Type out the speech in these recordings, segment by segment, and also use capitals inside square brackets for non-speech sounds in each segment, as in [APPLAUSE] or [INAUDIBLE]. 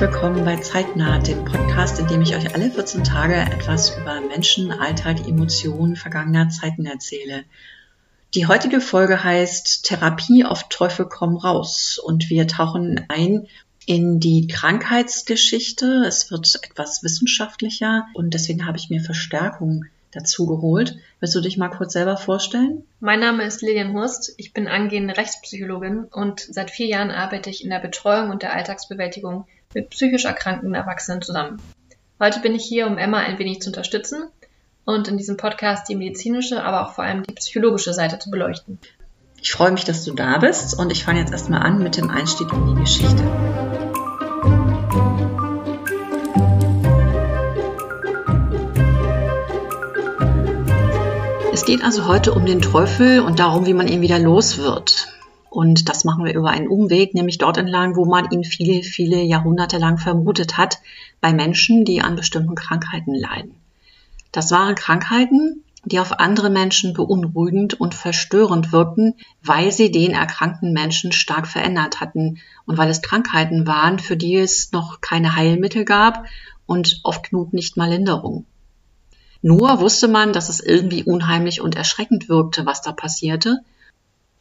Willkommen bei Zeitnah, dem Podcast, in dem ich euch alle 14 Tage etwas über Menschen, Alltag, Emotionen vergangener Zeiten erzähle. Die heutige Folge heißt Therapie auf Teufel komm raus und wir tauchen ein in die Krankheitsgeschichte. Es wird etwas wissenschaftlicher und deswegen habe ich mir Verstärkung dazu geholt. Willst du dich mal kurz selber vorstellen? Mein Name ist Lilian Hurst. Ich bin angehende Rechtspsychologin und seit vier Jahren arbeite ich in der Betreuung und der Alltagsbewältigung mit psychisch erkrankten Erwachsenen zusammen. Heute bin ich hier, um Emma ein wenig zu unterstützen und in diesem Podcast die medizinische, aber auch vor allem die psychologische Seite zu beleuchten. Ich freue mich, dass du da bist und ich fange jetzt erstmal an mit dem Einstieg in die Geschichte. Es geht also heute um den Teufel und darum, wie man ihn wieder los wird. Und das machen wir über einen Umweg, nämlich dort entlang, wo man ihn viele, viele Jahrhunderte lang vermutet hat, bei Menschen, die an bestimmten Krankheiten leiden. Das waren Krankheiten, die auf andere Menschen beunruhigend und verstörend wirkten, weil sie den erkrankten Menschen stark verändert hatten und weil es Krankheiten waren, für die es noch keine Heilmittel gab und oft genug nicht mal Linderung. Nur wusste man, dass es irgendwie unheimlich und erschreckend wirkte, was da passierte.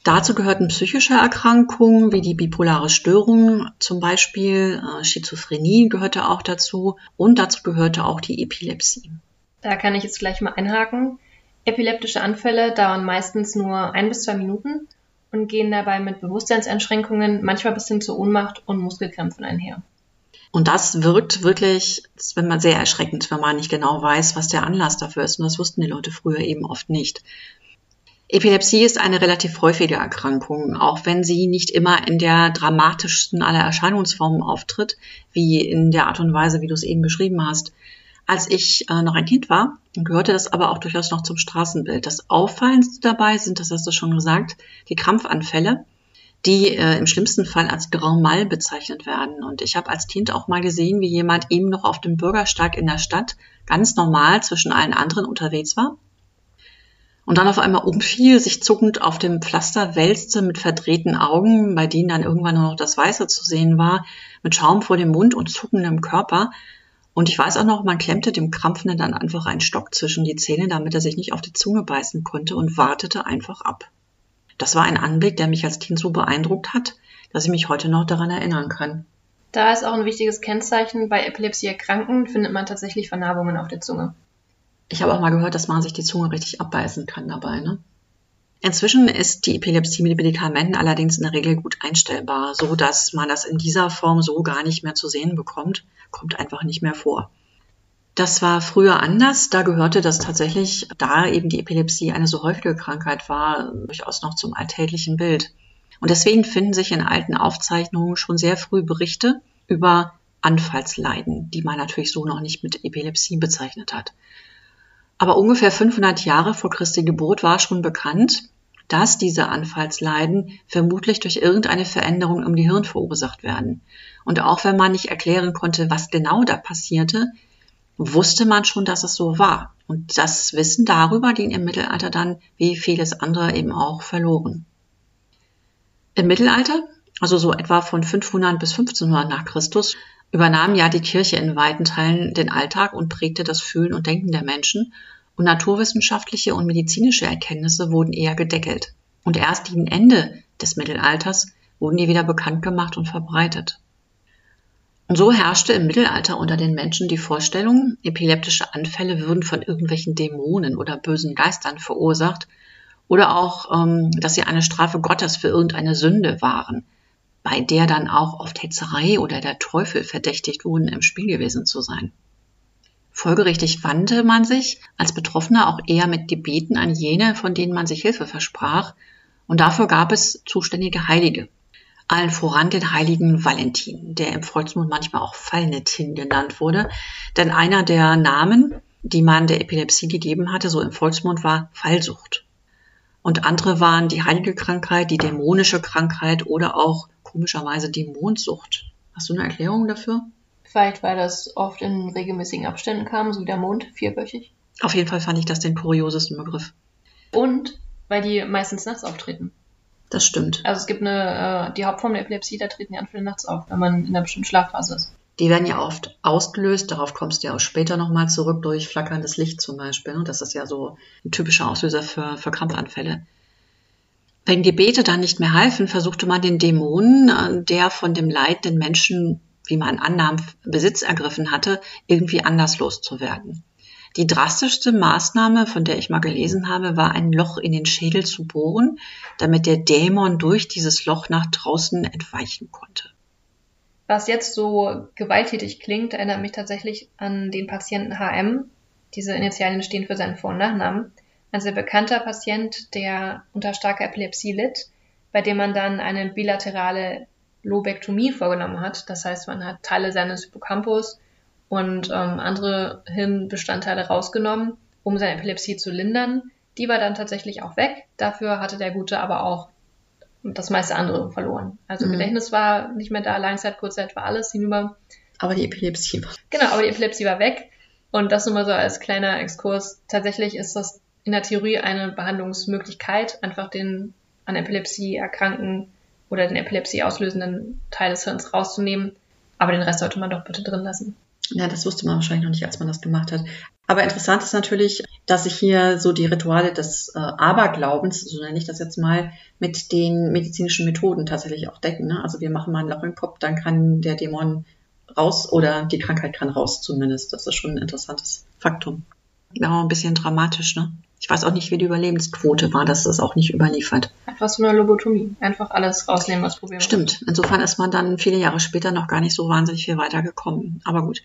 Dazu gehörten psychische Erkrankungen wie die bipolare Störung, zum Beispiel äh, Schizophrenie gehörte auch dazu und dazu gehörte auch die Epilepsie. Da kann ich jetzt gleich mal einhaken. Epileptische Anfälle dauern meistens nur ein bis zwei Minuten und gehen dabei mit Bewusstseinseinschränkungen manchmal bis hin zur Ohnmacht und Muskelkrämpfen einher. Und das wirkt wirklich, wenn man sehr erschreckend, wenn man nicht genau weiß, was der Anlass dafür ist. Und das wussten die Leute früher eben oft nicht. Epilepsie ist eine relativ häufige Erkrankung, auch wenn sie nicht immer in der dramatischsten aller Erscheinungsformen auftritt, wie in der Art und Weise, wie du es eben beschrieben hast. Als ich äh, noch ein Kind war, gehörte das aber auch durchaus noch zum Straßenbild. Das Auffallendste dabei sind, das hast du schon gesagt, die Krampfanfälle, die äh, im schlimmsten Fall als Grand Mal bezeichnet werden. Und ich habe als Kind auch mal gesehen, wie jemand eben noch auf dem Bürgersteig in der Stadt ganz normal zwischen allen anderen unterwegs war und dann auf einmal umfiel, sich zuckend auf dem Pflaster wälzte mit verdrehten Augen, bei denen dann irgendwann nur noch das Weiße zu sehen war, mit Schaum vor dem Mund und zuckendem Körper und ich weiß auch noch, man klemmte dem Krampfenden dann einfach einen Stock zwischen die Zähne, damit er sich nicht auf die Zunge beißen konnte und wartete einfach ab. Das war ein Anblick, der mich als Kind so beeindruckt hat, dass ich mich heute noch daran erinnern kann. Da ist auch ein wichtiges Kennzeichen, bei Epilepsie-Erkrankten findet man tatsächlich Vernarbungen auf der Zunge. Ich habe auch mal gehört, dass man sich die Zunge richtig abbeißen kann dabei, ne? Inzwischen ist die Epilepsie mit Medikamenten allerdings in der Regel gut einstellbar, so dass man das in dieser Form so gar nicht mehr zu sehen bekommt, kommt einfach nicht mehr vor. Das war früher anders, da gehörte das tatsächlich, da eben die Epilepsie eine so häufige Krankheit war, durchaus noch zum alltäglichen Bild. Und deswegen finden sich in alten Aufzeichnungen schon sehr früh Berichte über Anfallsleiden, die man natürlich so noch nicht mit Epilepsie bezeichnet hat. Aber ungefähr 500 Jahre vor Christi Geburt war schon bekannt, dass diese Anfallsleiden vermutlich durch irgendeine Veränderung im Gehirn verursacht werden. Und auch wenn man nicht erklären konnte, was genau da passierte, wusste man schon, dass es so war. Und das Wissen darüber ging im Mittelalter dann, wie vieles andere eben auch, verloren. Im Mittelalter, also so etwa von 500 bis 1500 nach Christus, übernahm ja die Kirche in weiten Teilen den Alltag und prägte das Fühlen und Denken der Menschen und naturwissenschaftliche und medizinische Erkenntnisse wurden eher gedeckelt. Und erst gegen Ende des Mittelalters wurden die wieder bekannt gemacht und verbreitet. Und so herrschte im Mittelalter unter den Menschen die Vorstellung, epileptische Anfälle würden von irgendwelchen Dämonen oder bösen Geistern verursacht oder auch, ähm, dass sie eine Strafe Gottes für irgendeine Sünde waren, bei der dann auch oft Hetzerei oder der Teufel verdächtigt wurden, im Spiel gewesen zu sein. Folgerichtig wandte man sich als Betroffener auch eher mit Gebeten an jene, von denen man sich Hilfe versprach, und dafür gab es zuständige Heilige. Allen voran den heiligen Valentin, der im Volksmund manchmal auch Fallnetin genannt wurde, denn einer der Namen, die man der Epilepsie gegeben hatte, so im Volksmund, war Fallsucht. Und andere waren die heilige Krankheit, die dämonische Krankheit oder auch komischerweise die Mondsucht. Hast du eine Erklärung dafür? Vielleicht, weil das oft in regelmäßigen Abständen kam, so wie der Mond, vierwöchig. Auf jeden Fall fand ich das den kuriosesten Begriff. Und weil die meistens nachts auftreten. Das stimmt. Also es gibt eine, äh, die Hauptform der Epilepsie, da treten die Anfälle nachts auf, wenn man in einer bestimmten Schlafphase ist. Die werden ja oft ausgelöst, darauf kommst du ja auch später nochmal zurück, durch flackerndes Licht zum Beispiel. Ne? Das ist ja so ein typischer Auslöser für, für Krampfanfälle. Wenn Gebete dann nicht mehr halfen, versuchte man den Dämonen, äh, der von dem leidenden Menschen, wie man annahm, Besitz ergriffen hatte, irgendwie anders loszuwerden. Die drastischste Maßnahme, von der ich mal gelesen habe, war ein Loch in den Schädel zu bohren, damit der Dämon durch dieses Loch nach draußen entweichen konnte. Was jetzt so gewalttätig klingt, erinnert mich tatsächlich an den Patienten HM. Diese Initialien stehen für seinen Vor- und Nachnamen. Ein sehr bekannter Patient, der unter starker Epilepsie litt, bei dem man dann eine bilaterale Lobektomie vorgenommen hat. Das heißt, man hat Teile seines Hippocampus und ähm, andere Hirnbestandteile rausgenommen, um seine Epilepsie zu lindern. Die war dann tatsächlich auch weg. Dafür hatte der Gute aber auch das meiste andere verloren. Also mhm. Gedächtnis war nicht mehr da, Langzeit, Kurzzeit war alles hinüber. Aber die Epilepsie war. Genau, aber die Epilepsie war weg. Und das nur mal so als kleiner Exkurs. Tatsächlich ist das in der Theorie eine Behandlungsmöglichkeit, einfach den an Epilepsie erkrankten oder den Epilepsie auslösenden Teil des Hirns rauszunehmen. Aber den Rest sollte man doch bitte drin lassen. Ja, das wusste man wahrscheinlich noch nicht, als man das gemacht hat. Aber interessant ist natürlich, dass sich hier so die Rituale des äh, Aberglaubens, so nenne ich das jetzt mal, mit den medizinischen Methoden tatsächlich auch decken. Ne? Also wir machen mal ein Loch im Kopf, dann kann der Dämon raus oder die Krankheit kann raus zumindest. Das ist schon ein interessantes Faktum. Ja, ein bisschen dramatisch, ne? Ich weiß auch nicht, wie die Überlebensquote war, das ist auch nicht überliefert. Etwas von einer Lobotomie. Einfach alles rausnehmen, was probieren. Stimmt. Insofern ist man dann viele Jahre später noch gar nicht so wahnsinnig viel weitergekommen. Aber gut.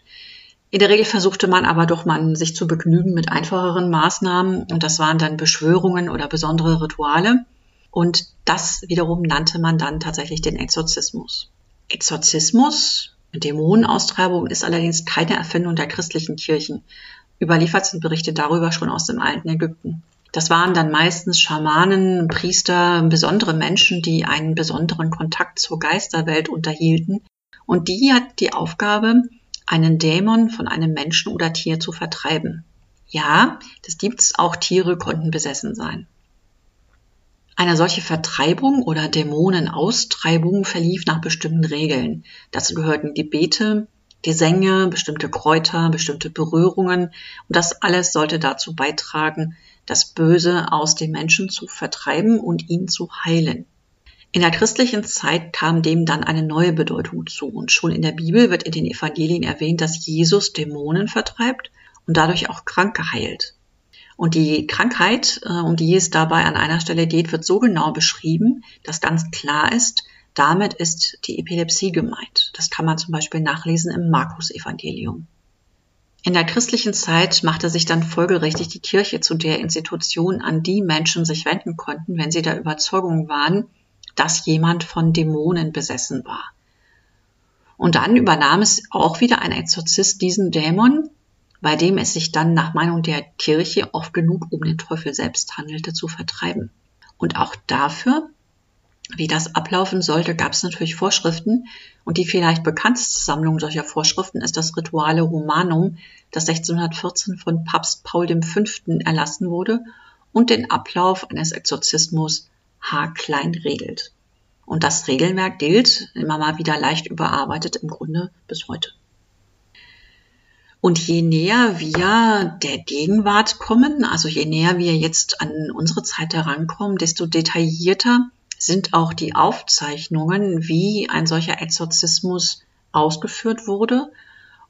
In der Regel versuchte man aber doch man sich zu begnügen mit einfacheren Maßnahmen und das waren dann Beschwörungen oder besondere Rituale. Und das wiederum nannte man dann tatsächlich den Exorzismus. Exorzismus, Dämonenaustreibung ist allerdings keine Erfindung der christlichen Kirchen, Überliefert sind Berichte darüber schon aus dem alten Ägypten. Das waren dann meistens Schamanen, Priester, besondere Menschen, die einen besonderen Kontakt zur Geisterwelt unterhielten. Und die hat die Aufgabe, einen Dämon von einem Menschen oder Tier zu vertreiben. Ja, das gibt's, auch Tiere konnten besessen sein. Eine solche Vertreibung oder Dämonenaustreibung verlief nach bestimmten Regeln. Dazu gehörten Gebete, Gesänge, bestimmte Kräuter, bestimmte Berührungen. Und das alles sollte dazu beitragen, das Böse aus dem Menschen zu vertreiben und ihn zu heilen. In der christlichen Zeit kam dem dann eine neue Bedeutung zu. Und schon in der Bibel wird in den Evangelien erwähnt, dass Jesus Dämonen vertreibt und dadurch auch Kranke heilt. Und die Krankheit, äh, um die es dabei an einer Stelle geht, wird so genau beschrieben, dass ganz klar ist, damit ist die Epilepsie gemeint. Das kann man zum Beispiel nachlesen im Markus-Evangelium. In der christlichen Zeit machte sich dann folgerichtig die Kirche zu der Institution, an die Menschen sich wenden konnten, wenn sie der Überzeugung waren, dass jemand von Dämonen besessen war. Und dann übernahm es auch wieder ein Exorzist diesen Dämon, bei dem es sich dann nach Meinung der Kirche oft genug um den Teufel selbst handelte, zu vertreiben. Und auch dafür wie das ablaufen sollte, gab es natürlich Vorschriften und die vielleicht bekannteste Sammlung solcher Vorschriften ist das Rituale Romanum, das 1614 von Papst Paul V. erlassen wurde und den Ablauf eines Exorzismus haarklein regelt. Und das Regelwerk gilt, immer mal wieder leicht überarbeitet, im Grunde bis heute. Und je näher wir der Gegenwart kommen, also je näher wir jetzt an unsere Zeit herankommen, desto detaillierter sind auch die Aufzeichnungen, wie ein solcher Exorzismus ausgeführt wurde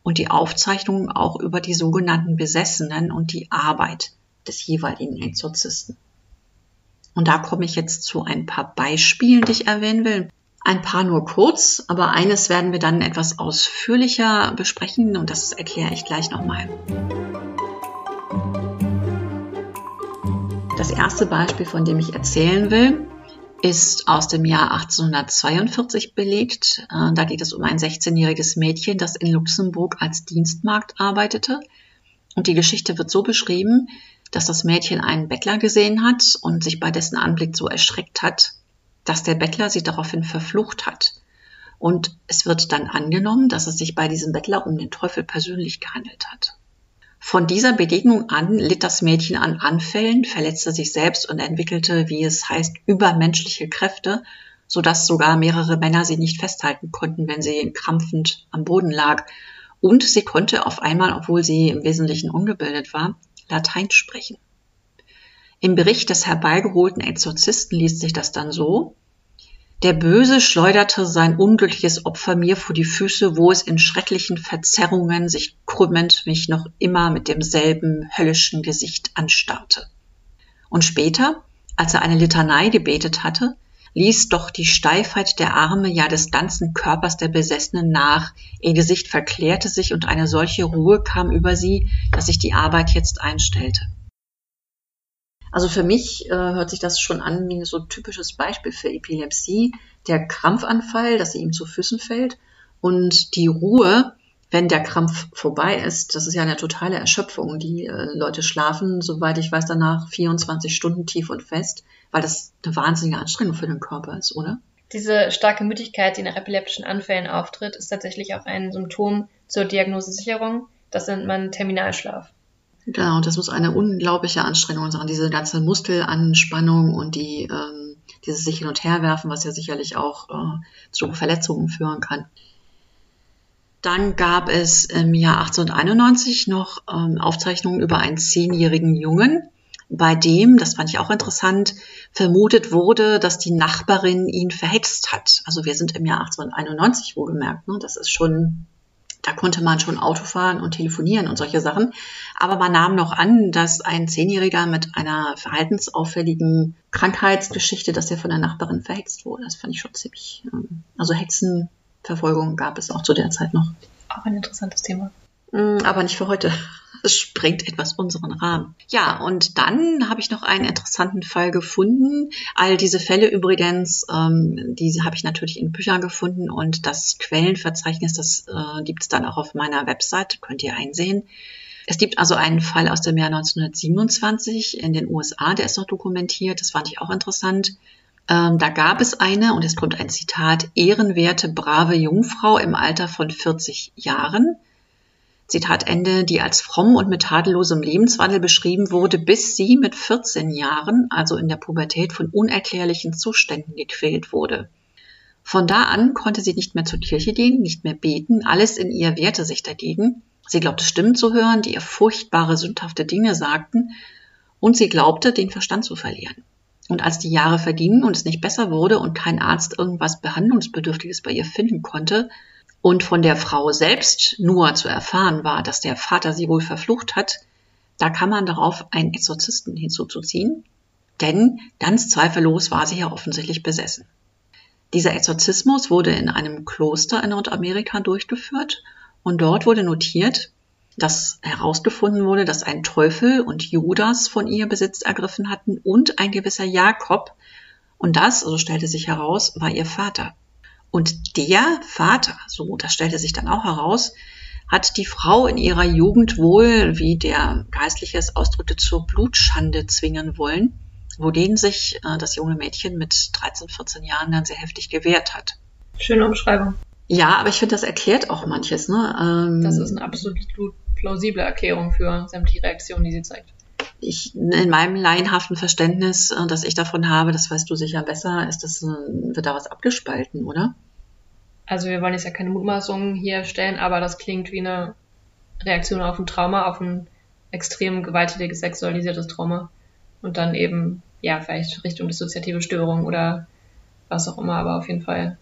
und die Aufzeichnungen auch über die sogenannten Besessenen und die Arbeit des jeweiligen Exorzisten. Und da komme ich jetzt zu ein paar Beispielen, die ich erwähnen will. Ein paar nur kurz, aber eines werden wir dann etwas ausführlicher besprechen und das erkläre ich gleich nochmal. Das erste Beispiel, von dem ich erzählen will, ist aus dem Jahr 1842 belegt. Äh, da geht es um ein 16-jähriges Mädchen, das in Luxemburg als Dienstmarkt arbeitete. Und die Geschichte wird so beschrieben, dass das Mädchen einen Bettler gesehen hat und sich bei dessen Anblick so erschreckt hat, dass der Bettler sie daraufhin verflucht hat. Und es wird dann angenommen, dass es sich bei diesem Bettler um den Teufel persönlich gehandelt hat. Von dieser Begegnung an litt das Mädchen an Anfällen, verletzte sich selbst und entwickelte, wie es heißt, übermenschliche Kräfte, sodass sogar mehrere Männer sie nicht festhalten konnten, wenn sie krampfend am Boden lag. Und sie konnte auf einmal, obwohl sie im Wesentlichen ungebildet war, Latein sprechen. Im Bericht des herbeigeholten Exorzisten liest sich das dann so, der Böse schleuderte sein unglückliches Opfer mir vor die Füße, wo es in schrecklichen Verzerrungen sich krümmend mich noch immer mit demselben höllischen Gesicht anstarrte. Und später, als er eine Litanei gebetet hatte, ließ doch die Steifheit der Arme, ja des ganzen Körpers der Besessenen nach, ihr Gesicht verklärte sich und eine solche Ruhe kam über sie, dass sich die Arbeit jetzt einstellte. Also für mich äh, hört sich das schon an wie so ein typisches Beispiel für Epilepsie. Der Krampfanfall, dass sie ihm zu Füßen fällt und die Ruhe, wenn der Krampf vorbei ist. Das ist ja eine totale Erschöpfung. Die äh, Leute schlafen, soweit ich weiß, danach 24 Stunden tief und fest, weil das eine wahnsinnige Anstrengung für den Körper ist, oder? Diese starke Müdigkeit, die nach epileptischen Anfällen auftritt, ist tatsächlich auch ein Symptom zur Diagnosesicherung. Das nennt man Terminalschlaf. Genau, das muss eine unglaubliche Anstrengung sein, diese ganze Muskelanspannung und die, ähm, dieses sich hin und her werfen, was ja sicherlich auch äh, zu Verletzungen führen kann. Dann gab es im Jahr 1891 noch ähm, Aufzeichnungen über einen zehnjährigen Jungen, bei dem, das fand ich auch interessant, vermutet wurde, dass die Nachbarin ihn verhext hat. Also wir sind im Jahr 1891 wohlgemerkt. Ne? Das ist schon da konnte man schon Auto fahren und telefonieren und solche Sachen. Aber man nahm noch an, dass ein Zehnjähriger mit einer verhaltensauffälligen Krankheitsgeschichte, dass er von der Nachbarin verhext wurde. Das fand ich schon ziemlich. Ähm, also Hexenverfolgung gab es auch zu der Zeit noch. Auch ein interessantes Thema. Mm, aber nicht für heute. [LAUGHS] Es sprengt etwas unseren Rahmen. Ja, und dann habe ich noch einen interessanten Fall gefunden. All diese Fälle übrigens, ähm, diese habe ich natürlich in Büchern gefunden und das Quellenverzeichnis, das äh, gibt es dann auch auf meiner Website, könnt ihr einsehen. Es gibt also einen Fall aus dem Jahr 1927 in den USA, der ist noch dokumentiert, das fand ich auch interessant. Ähm, da gab es eine, und es kommt ein Zitat, ehrenwerte, brave Jungfrau im Alter von 40 Jahren. Zitat Ende, die als fromm und mit tadellosem Lebenswandel beschrieben wurde, bis sie mit 14 Jahren, also in der Pubertät, von unerklärlichen Zuständen gequält wurde. Von da an konnte sie nicht mehr zur Kirche gehen, nicht mehr beten, alles in ihr wehrte sich dagegen. Sie glaubte Stimmen zu hören, die ihr furchtbare, sündhafte Dinge sagten, und sie glaubte, den Verstand zu verlieren. Und als die Jahre vergingen und es nicht besser wurde und kein Arzt irgendwas Behandlungsbedürftiges bei ihr finden konnte, und von der Frau selbst nur zu erfahren war, dass der Vater sie wohl verflucht hat, da kann man darauf einen Exorzisten hinzuzuziehen, denn ganz zweifellos war sie ja offensichtlich besessen. Dieser Exorzismus wurde in einem Kloster in Nordamerika durchgeführt und dort wurde notiert, dass herausgefunden wurde, dass ein Teufel und Judas von ihr Besitz ergriffen hatten und ein gewisser Jakob. Und das, also stellte sich heraus, war ihr Vater. Und der Vater, so das stellte sich dann auch heraus, hat die Frau in ihrer Jugend wohl, wie der Geistliche es ausdrückte, zur Blutschande zwingen wollen, wogegen sich äh, das junge Mädchen mit 13, 14 Jahren dann sehr heftig gewehrt hat. Schöne Umschreibung. Ja, aber ich finde, das erklärt auch manches. Ne? Ähm, das ist eine absolut plausible Erklärung für sämtliche Reaktionen, die sie zeigt. Ich, in meinem laienhaften Verständnis, äh, das ich davon habe, das weißt du sicher besser, ist das, äh, wird da was abgespalten, oder? Also wir wollen jetzt ja keine Mutmaßungen hier stellen, aber das klingt wie eine Reaktion auf ein Trauma, auf ein extrem gewalttätiges sexualisiertes Trauma. Und dann eben, ja, vielleicht Richtung dissoziative Störung oder was auch immer, aber auf jeden Fall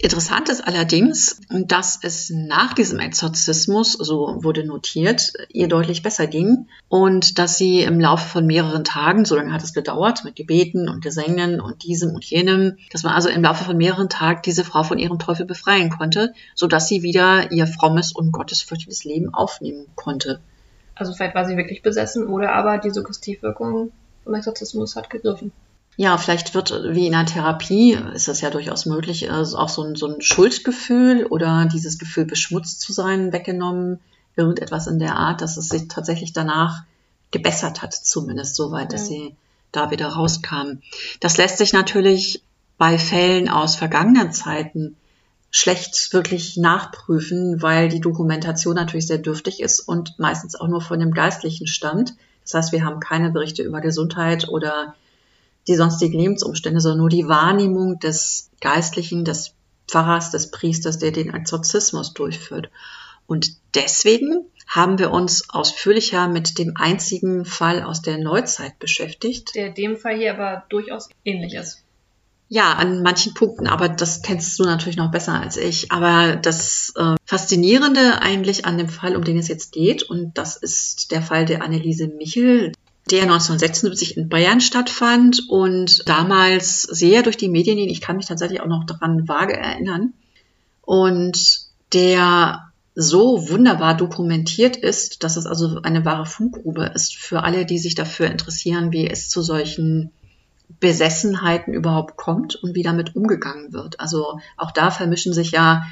Interessant ist allerdings, dass es nach diesem Exorzismus, so wurde notiert, ihr deutlich besser ging und dass sie im Laufe von mehreren Tagen, so lange hat es gedauert, mit Gebeten und Gesängen und diesem und jenem, dass man also im Laufe von mehreren Tagen diese Frau von ihrem Teufel befreien konnte, sodass sie wieder ihr frommes und gottesfürchtiges Leben aufnehmen konnte. Also vielleicht war sie wirklich besessen oder aber die Suggestivwirkung vom Exorzismus hat gegriffen. Ja, vielleicht wird wie in einer Therapie, ist das ja durchaus möglich, also auch so ein, so ein Schuldgefühl oder dieses Gefühl, beschmutzt zu sein, weggenommen, irgendetwas in der Art, dass es sich tatsächlich danach gebessert hat, zumindest so weit, dass sie da wieder rauskam. Das lässt sich natürlich bei Fällen aus vergangenen Zeiten schlecht wirklich nachprüfen, weil die Dokumentation natürlich sehr dürftig ist und meistens auch nur von dem Geistlichen stammt. Das heißt, wir haben keine Berichte über Gesundheit oder die sonstigen Lebensumstände, sondern nur die Wahrnehmung des Geistlichen, des Pfarrers, des Priesters, der den Exorzismus durchführt. Und deswegen haben wir uns ausführlicher mit dem einzigen Fall aus der Neuzeit beschäftigt. Der dem Fall hier aber durchaus ähnlich ist. Ja, an manchen Punkten, aber das kennst du natürlich noch besser als ich. Aber das äh, Faszinierende eigentlich an dem Fall, um den es jetzt geht, und das ist der Fall der Anneliese Michel, der 1976 in Bayern stattfand und damals sehr durch die Medien ging. Ich kann mich tatsächlich auch noch daran vage erinnern. Und der so wunderbar dokumentiert ist, dass es also eine wahre Funkgrube ist für alle, die sich dafür interessieren, wie es zu solchen Besessenheiten überhaupt kommt und wie damit umgegangen wird. Also auch da vermischen sich ja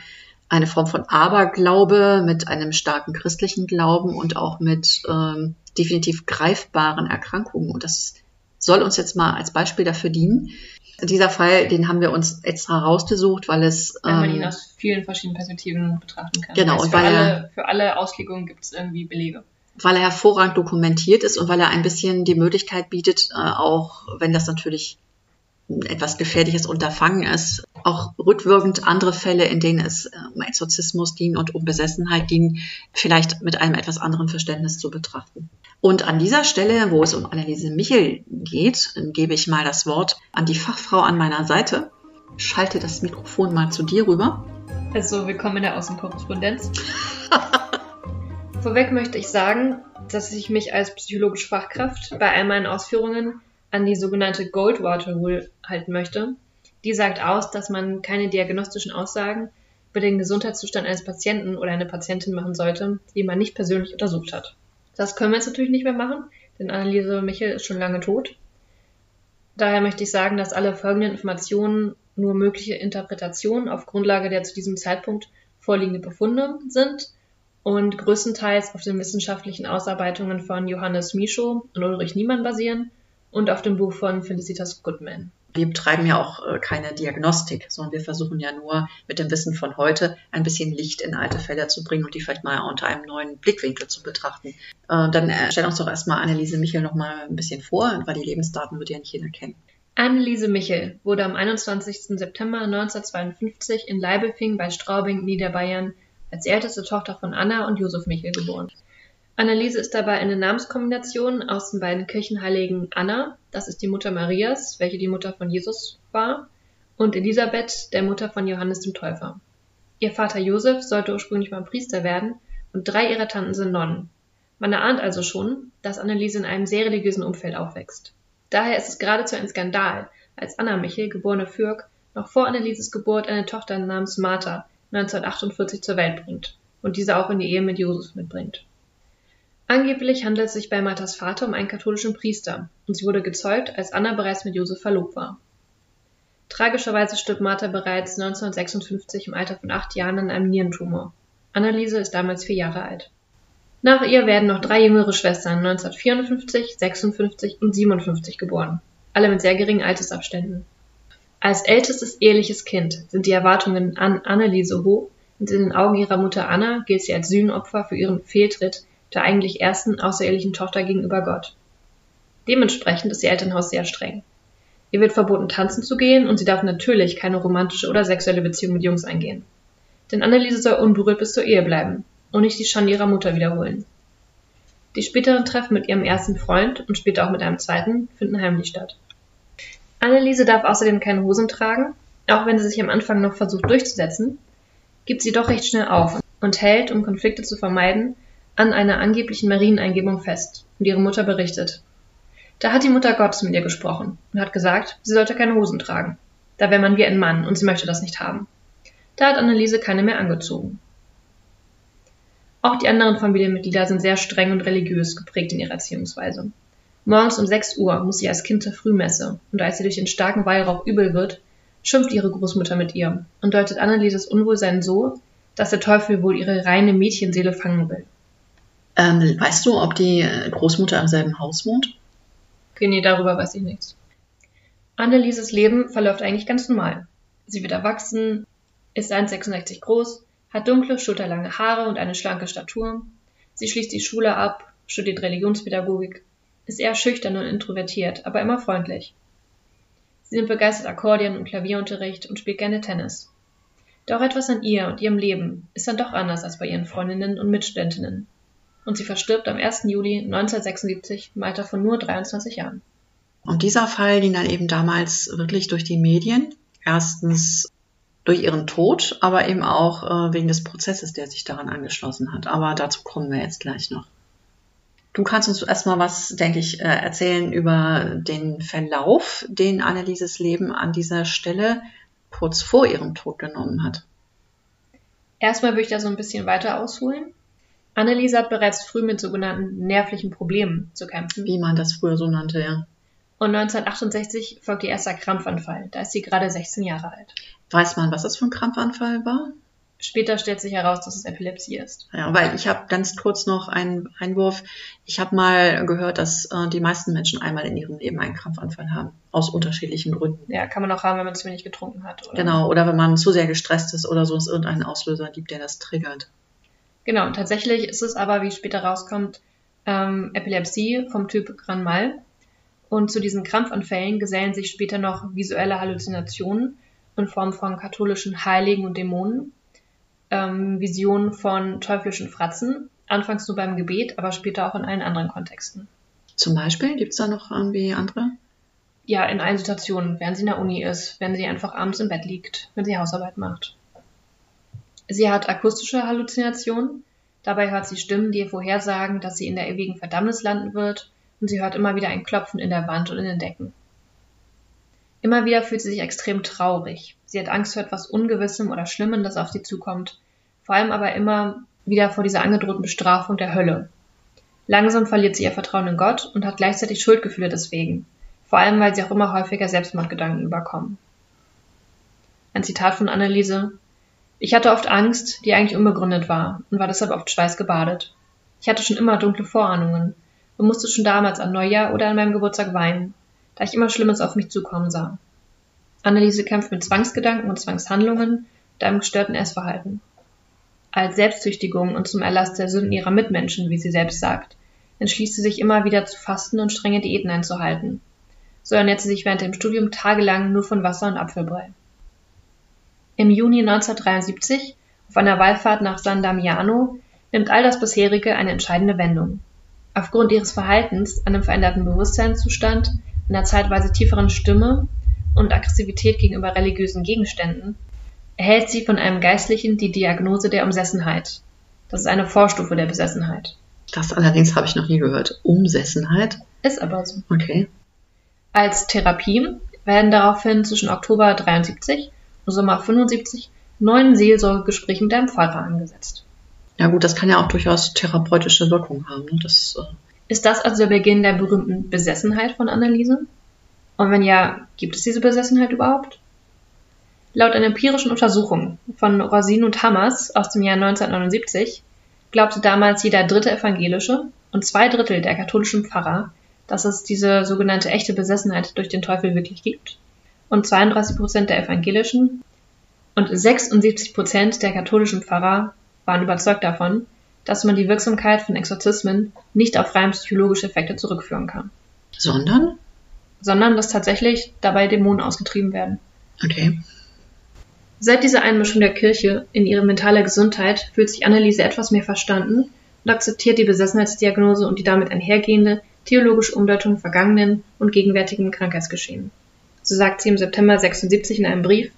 eine Form von Aberglaube mit einem starken christlichen Glauben und auch mit ähm, definitiv greifbaren Erkrankungen. Und das soll uns jetzt mal als Beispiel dafür dienen. Dieser Fall, den haben wir uns extra rausgesucht, weil es. Weil man ähm, ihn aus vielen verschiedenen Perspektiven betrachten kann. Genau, und weil alle, für alle Auslegungen gibt es irgendwie Belege weil er hervorragend dokumentiert ist und weil er ein bisschen die Möglichkeit bietet, äh, auch wenn das natürlich etwas gefährliches Unterfangen ist, auch rückwirkend andere Fälle, in denen es äh, um Exorzismus ging und um Besessenheit ging, vielleicht mit einem etwas anderen Verständnis zu betrachten. Und an dieser Stelle, wo es um Anneliese Michel geht, gebe ich mal das Wort an die Fachfrau an meiner Seite. Schalte das Mikrofon mal zu dir rüber. Also, willkommen in der Außenkorrespondenz. [LAUGHS] Vorweg möchte ich sagen, dass ich mich als psychologische Fachkraft bei all meinen Ausführungen an die sogenannte Goldwater Rule halten möchte. Die sagt aus, dass man keine diagnostischen Aussagen über den Gesundheitszustand eines Patienten oder einer Patientin machen sollte, die man nicht persönlich untersucht hat. Das können wir jetzt natürlich nicht mehr machen, denn Anneliese Michel ist schon lange tot. Daher möchte ich sagen, dass alle folgenden Informationen nur mögliche Interpretationen auf Grundlage der zu diesem Zeitpunkt vorliegenden Befunde sind und größtenteils auf den wissenschaftlichen Ausarbeitungen von Johannes Michaud und Ulrich Niemann basieren und auf dem Buch von Felicitas Goodman. Wir betreiben ja auch äh, keine Diagnostik, sondern wir versuchen ja nur mit dem Wissen von heute ein bisschen Licht in alte Fälle zu bringen und die vielleicht mal unter einem neuen Blickwinkel zu betrachten. Äh, dann äh, stell uns doch erstmal Anneliese Michel noch mal ein bisschen vor, weil die Lebensdaten wird ja nicht jeder kennen. Anneliese Michel wurde am 21. September 1952 in Leibelfing bei Straubing, Niederbayern, als älteste Tochter von Anna und Josef Michel geboren. Anneliese ist dabei eine Namenskombination aus den beiden Kirchenheiligen Anna, das ist die Mutter Marias, welche die Mutter von Jesus war, und Elisabeth, der Mutter von Johannes dem Täufer. Ihr Vater Josef sollte ursprünglich mal Priester werden und drei ihrer Tanten sind Nonnen. Man erahnt also schon, dass Anneliese in einem sehr religiösen Umfeld aufwächst. Daher ist es geradezu ein Skandal, als Anna Michel, geborene Fürk, noch vor Annelieses Geburt eine Tochter namens Martha, 1948 zur Welt bringt und diese auch in die Ehe mit Josef mitbringt. Angeblich handelt es sich bei Marthas Vater um einen katholischen Priester und sie wurde gezeugt, als Anna bereits mit Josef verlobt war. Tragischerweise stirbt Martha bereits 1956 im Alter von acht Jahren an einem Nierentumor. Anneliese ist damals vier Jahre alt. Nach ihr werden noch drei jüngere Schwestern 1954, 56 und 57 geboren, alle mit sehr geringen Altersabständen. Als ältestes eheliches Kind sind die Erwartungen an Anneliese hoch und in den Augen ihrer Mutter Anna gilt sie als Sühnopfer für ihren Fehltritt der eigentlich ersten außerehelichen Tochter gegenüber Gott. Dementsprechend ist ihr Elternhaus sehr streng. Ihr wird verboten, tanzen zu gehen und sie darf natürlich keine romantische oder sexuelle Beziehung mit Jungs eingehen. Denn Anneliese soll unberührt bis zur Ehe bleiben und nicht die Schande ihrer Mutter wiederholen. Die späteren Treffen mit ihrem ersten Freund und später auch mit einem zweiten finden heimlich statt. Anneliese darf außerdem keine Hosen tragen, auch wenn sie sich am Anfang noch versucht durchzusetzen, gibt sie doch recht schnell auf und hält, um Konflikte zu vermeiden, an einer angeblichen Marieneingebung fest und ihre Mutter berichtet. Da hat die Mutter Gottes mit ihr gesprochen und hat gesagt, sie sollte keine Hosen tragen. Da wäre man wie ein Mann und sie möchte das nicht haben. Da hat Anneliese keine mehr angezogen. Auch die anderen Familienmitglieder sind sehr streng und religiös geprägt in ihrer Erziehungsweise. Morgens um 6 Uhr muss sie als Kind zur Frühmesse, und als sie durch den starken Weihrauch übel wird, schimpft ihre Großmutter mit ihr und deutet Annelieses Unwohlsein so, dass der Teufel wohl ihre reine Mädchenseele fangen will. Ähm, weißt du, ob die Großmutter im selben Haus wohnt? Okay, nee, darüber weiß ich nichts. Annelieses Leben verläuft eigentlich ganz normal. Sie wird erwachsen, ist 1,66 groß, hat dunkle, schulterlange Haare und eine schlanke Statur. Sie schließt die Schule ab, studiert Religionspädagogik, ist eher schüchtern und introvertiert, aber immer freundlich. Sie nimmt begeistert Akkordeon und Klavierunterricht und spielt gerne Tennis. Doch etwas an ihr und ihrem Leben ist dann doch anders als bei ihren Freundinnen und Mitstudentinnen. Und sie verstirbt am 1. Juli 1976 im Alter von nur 23 Jahren. Und dieser Fall ging dann eben damals wirklich durch die Medien. Erstens durch ihren Tod, aber eben auch äh, wegen des Prozesses, der sich daran angeschlossen hat. Aber dazu kommen wir jetzt gleich noch. Du kannst uns erstmal was, denke ich, äh, erzählen über den Verlauf, den Annelieses Leben an dieser Stelle kurz vor ihrem Tod genommen hat. Erstmal würde ich da so ein bisschen weiter ausholen. Anneliese hat bereits früh mit sogenannten nervlichen Problemen zu kämpfen. Wie man das früher so nannte, ja. Und 1968 folgt ihr erster Krampfanfall. Da ist sie gerade 16 Jahre alt. Weiß man, was das für ein Krampfanfall war? Später stellt sich heraus, dass es Epilepsie ist. Ja, weil ich habe ganz kurz noch einen Einwurf. Ich habe mal gehört, dass äh, die meisten Menschen einmal in ihrem Leben einen Krampfanfall haben. Aus unterschiedlichen Gründen. Ja, kann man auch haben, wenn man zu wenig getrunken hat. Oder? Genau, oder wenn man zu sehr gestresst ist oder so es irgendeinen Auslöser gibt, der das triggert. Genau, und tatsächlich ist es aber, wie später rauskommt, ähm, Epilepsie vom Typ Grand Mal. Und zu diesen Krampfanfällen gesellen sich später noch visuelle Halluzinationen in Form von katholischen Heiligen und Dämonen ähm, Visionen von teuflischen Fratzen, anfangs nur beim Gebet, aber später auch in allen anderen Kontexten. Zum Beispiel, gibt es da noch irgendwie andere? Ja, in allen Situationen, während sie in der Uni ist, wenn sie einfach abends im Bett liegt, wenn sie Hausarbeit macht. Sie hat akustische Halluzinationen, dabei hört sie Stimmen, die ihr vorhersagen, dass sie in der ewigen Verdammnis landen wird, und sie hört immer wieder ein Klopfen in der Wand und in den Decken. Immer wieder fühlt sie sich extrem traurig. Sie hat Angst vor etwas Ungewissem oder Schlimmem, das auf sie zukommt, vor allem aber immer wieder vor dieser angedrohten Bestrafung der Hölle. Langsam verliert sie ihr Vertrauen in Gott und hat gleichzeitig Schuldgefühle deswegen, vor allem weil sie auch immer häufiger Selbstmordgedanken überkommen. Ein Zitat von Anneliese. Ich hatte oft Angst, die eigentlich unbegründet war und war deshalb oft schweißgebadet. Ich hatte schon immer dunkle Vorahnungen und musste schon damals an Neujahr oder an meinem Geburtstag weinen, da ich immer Schlimmes auf mich zukommen sah. Anneliese kämpft mit Zwangsgedanken und Zwangshandlungen und einem gestörten Essverhalten als Selbstzüchtigung und zum Erlass der Sünden ihrer Mitmenschen, wie sie selbst sagt, entschließt sie sich immer wieder zu fasten und strenge Diäten einzuhalten. So ernährt sie sich während dem Studium tagelang nur von Wasser und Apfelbrei. Im Juni 1973, auf einer Wallfahrt nach San Damiano, nimmt all das bisherige eine entscheidende Wendung. Aufgrund ihres Verhaltens, einem veränderten Bewusstseinszustand, einer zeitweise tieferen Stimme und Aggressivität gegenüber religiösen Gegenständen erhält sie von einem Geistlichen die Diagnose der Umsessenheit. Das ist eine Vorstufe der Besessenheit. Das allerdings habe ich noch nie gehört. Umsessenheit? Ist aber so. Okay. Als Therapie werden daraufhin zwischen Oktober 73 und Sommer 75 neun Seelsorgegespräche mit einem Pfarrer angesetzt. Ja gut, das kann ja auch durchaus therapeutische Wirkung haben. Ne? Das, äh ist das also der Beginn der berühmten Besessenheit von Anneliese? Und wenn ja, gibt es diese Besessenheit überhaupt? Laut einer empirischen Untersuchung von Rosin und Hammers aus dem Jahr 1979 glaubte damals jeder dritte Evangelische und zwei Drittel der katholischen Pfarrer, dass es diese sogenannte echte Besessenheit durch den Teufel wirklich gibt. Und 32 Prozent der Evangelischen und 76 Prozent der katholischen Pfarrer waren überzeugt davon, dass man die Wirksamkeit von Exorzismen nicht auf rein psychologische Effekte zurückführen kann. Sondern? Sondern, dass tatsächlich dabei Dämonen ausgetrieben werden. Okay. Seit dieser Einmischung der Kirche in ihre mentale Gesundheit fühlt sich Anneliese etwas mehr verstanden und akzeptiert die Besessenheitsdiagnose und die damit einhergehende theologische Umdeutung vergangenen und gegenwärtigen Krankheitsgeschehen. So sagt sie im September 76 in einem Brief,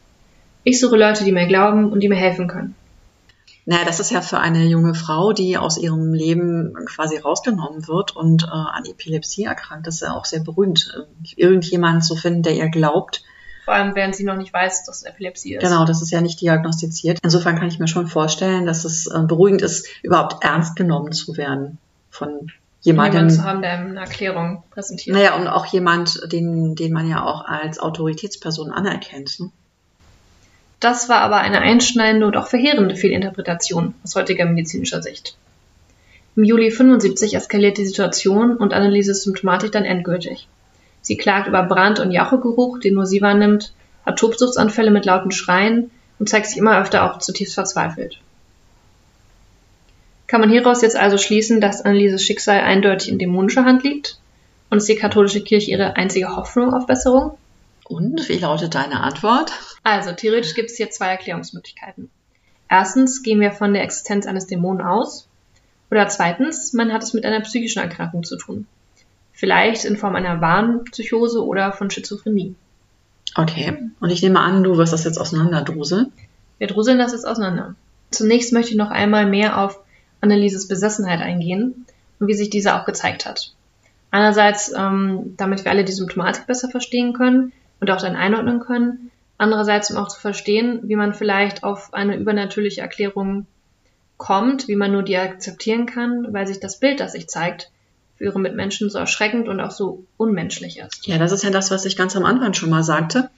ich suche Leute, die mir glauben und die mir helfen können. Naja, das ist ja für eine junge Frau, die aus ihrem Leben quasi rausgenommen wird und äh, an Epilepsie erkrankt, das ist ja auch sehr berühmt, irgendjemand zu finden, der ihr glaubt, vor allem, während sie noch nicht weiß, dass es Epilepsie ist. Genau, das ist ja nicht diagnostiziert. Insofern kann ich mir schon vorstellen, dass es äh, beruhigend ist, überhaupt ernst genommen zu werden von jemandem. Jemand zu haben, der eine Erklärung präsentiert. Naja, und auch jemand, den, den man ja auch als Autoritätsperson anerkennt. Ne? Das war aber eine einschneidende und auch verheerende Fehlinterpretation aus heutiger medizinischer Sicht. Im Juli 75 eskaliert die Situation und Annelieses Symptomatik dann endgültig. Sie klagt über Brand- und Jauchegeruch, den nur sie wahrnimmt, hat Tobsuchtsanfälle mit lauten Schreien und zeigt sich immer öfter auch zutiefst verzweifelt. Kann man hieraus jetzt also schließen, dass Annelieses Schicksal eindeutig in dämonischer Hand liegt? Und ist die katholische Kirche ihre einzige Hoffnung auf Besserung? Und wie lautet deine Antwort? Also, theoretisch gibt es hier zwei Erklärungsmöglichkeiten. Erstens gehen wir von der Existenz eines Dämonen aus. Oder zweitens, man hat es mit einer psychischen Erkrankung zu tun. Vielleicht in Form einer Wahnpsychose oder von Schizophrenie. Okay, und ich nehme an, du wirst das jetzt auseinanderdruseln. Wir druseln das jetzt auseinander. Zunächst möchte ich noch einmal mehr auf Annelieses Besessenheit eingehen und wie sich diese auch gezeigt hat. Einerseits, ähm, damit wir alle die Symptomatik besser verstehen können und auch dann einordnen können. Andererseits, um auch zu verstehen, wie man vielleicht auf eine übernatürliche Erklärung kommt, wie man nur die akzeptieren kann, weil sich das Bild, das sich zeigt, für ihre Mitmenschen so erschreckend und auch so unmenschlich ist. Ja, das ist ja das, was ich ganz am Anfang schon mal sagte,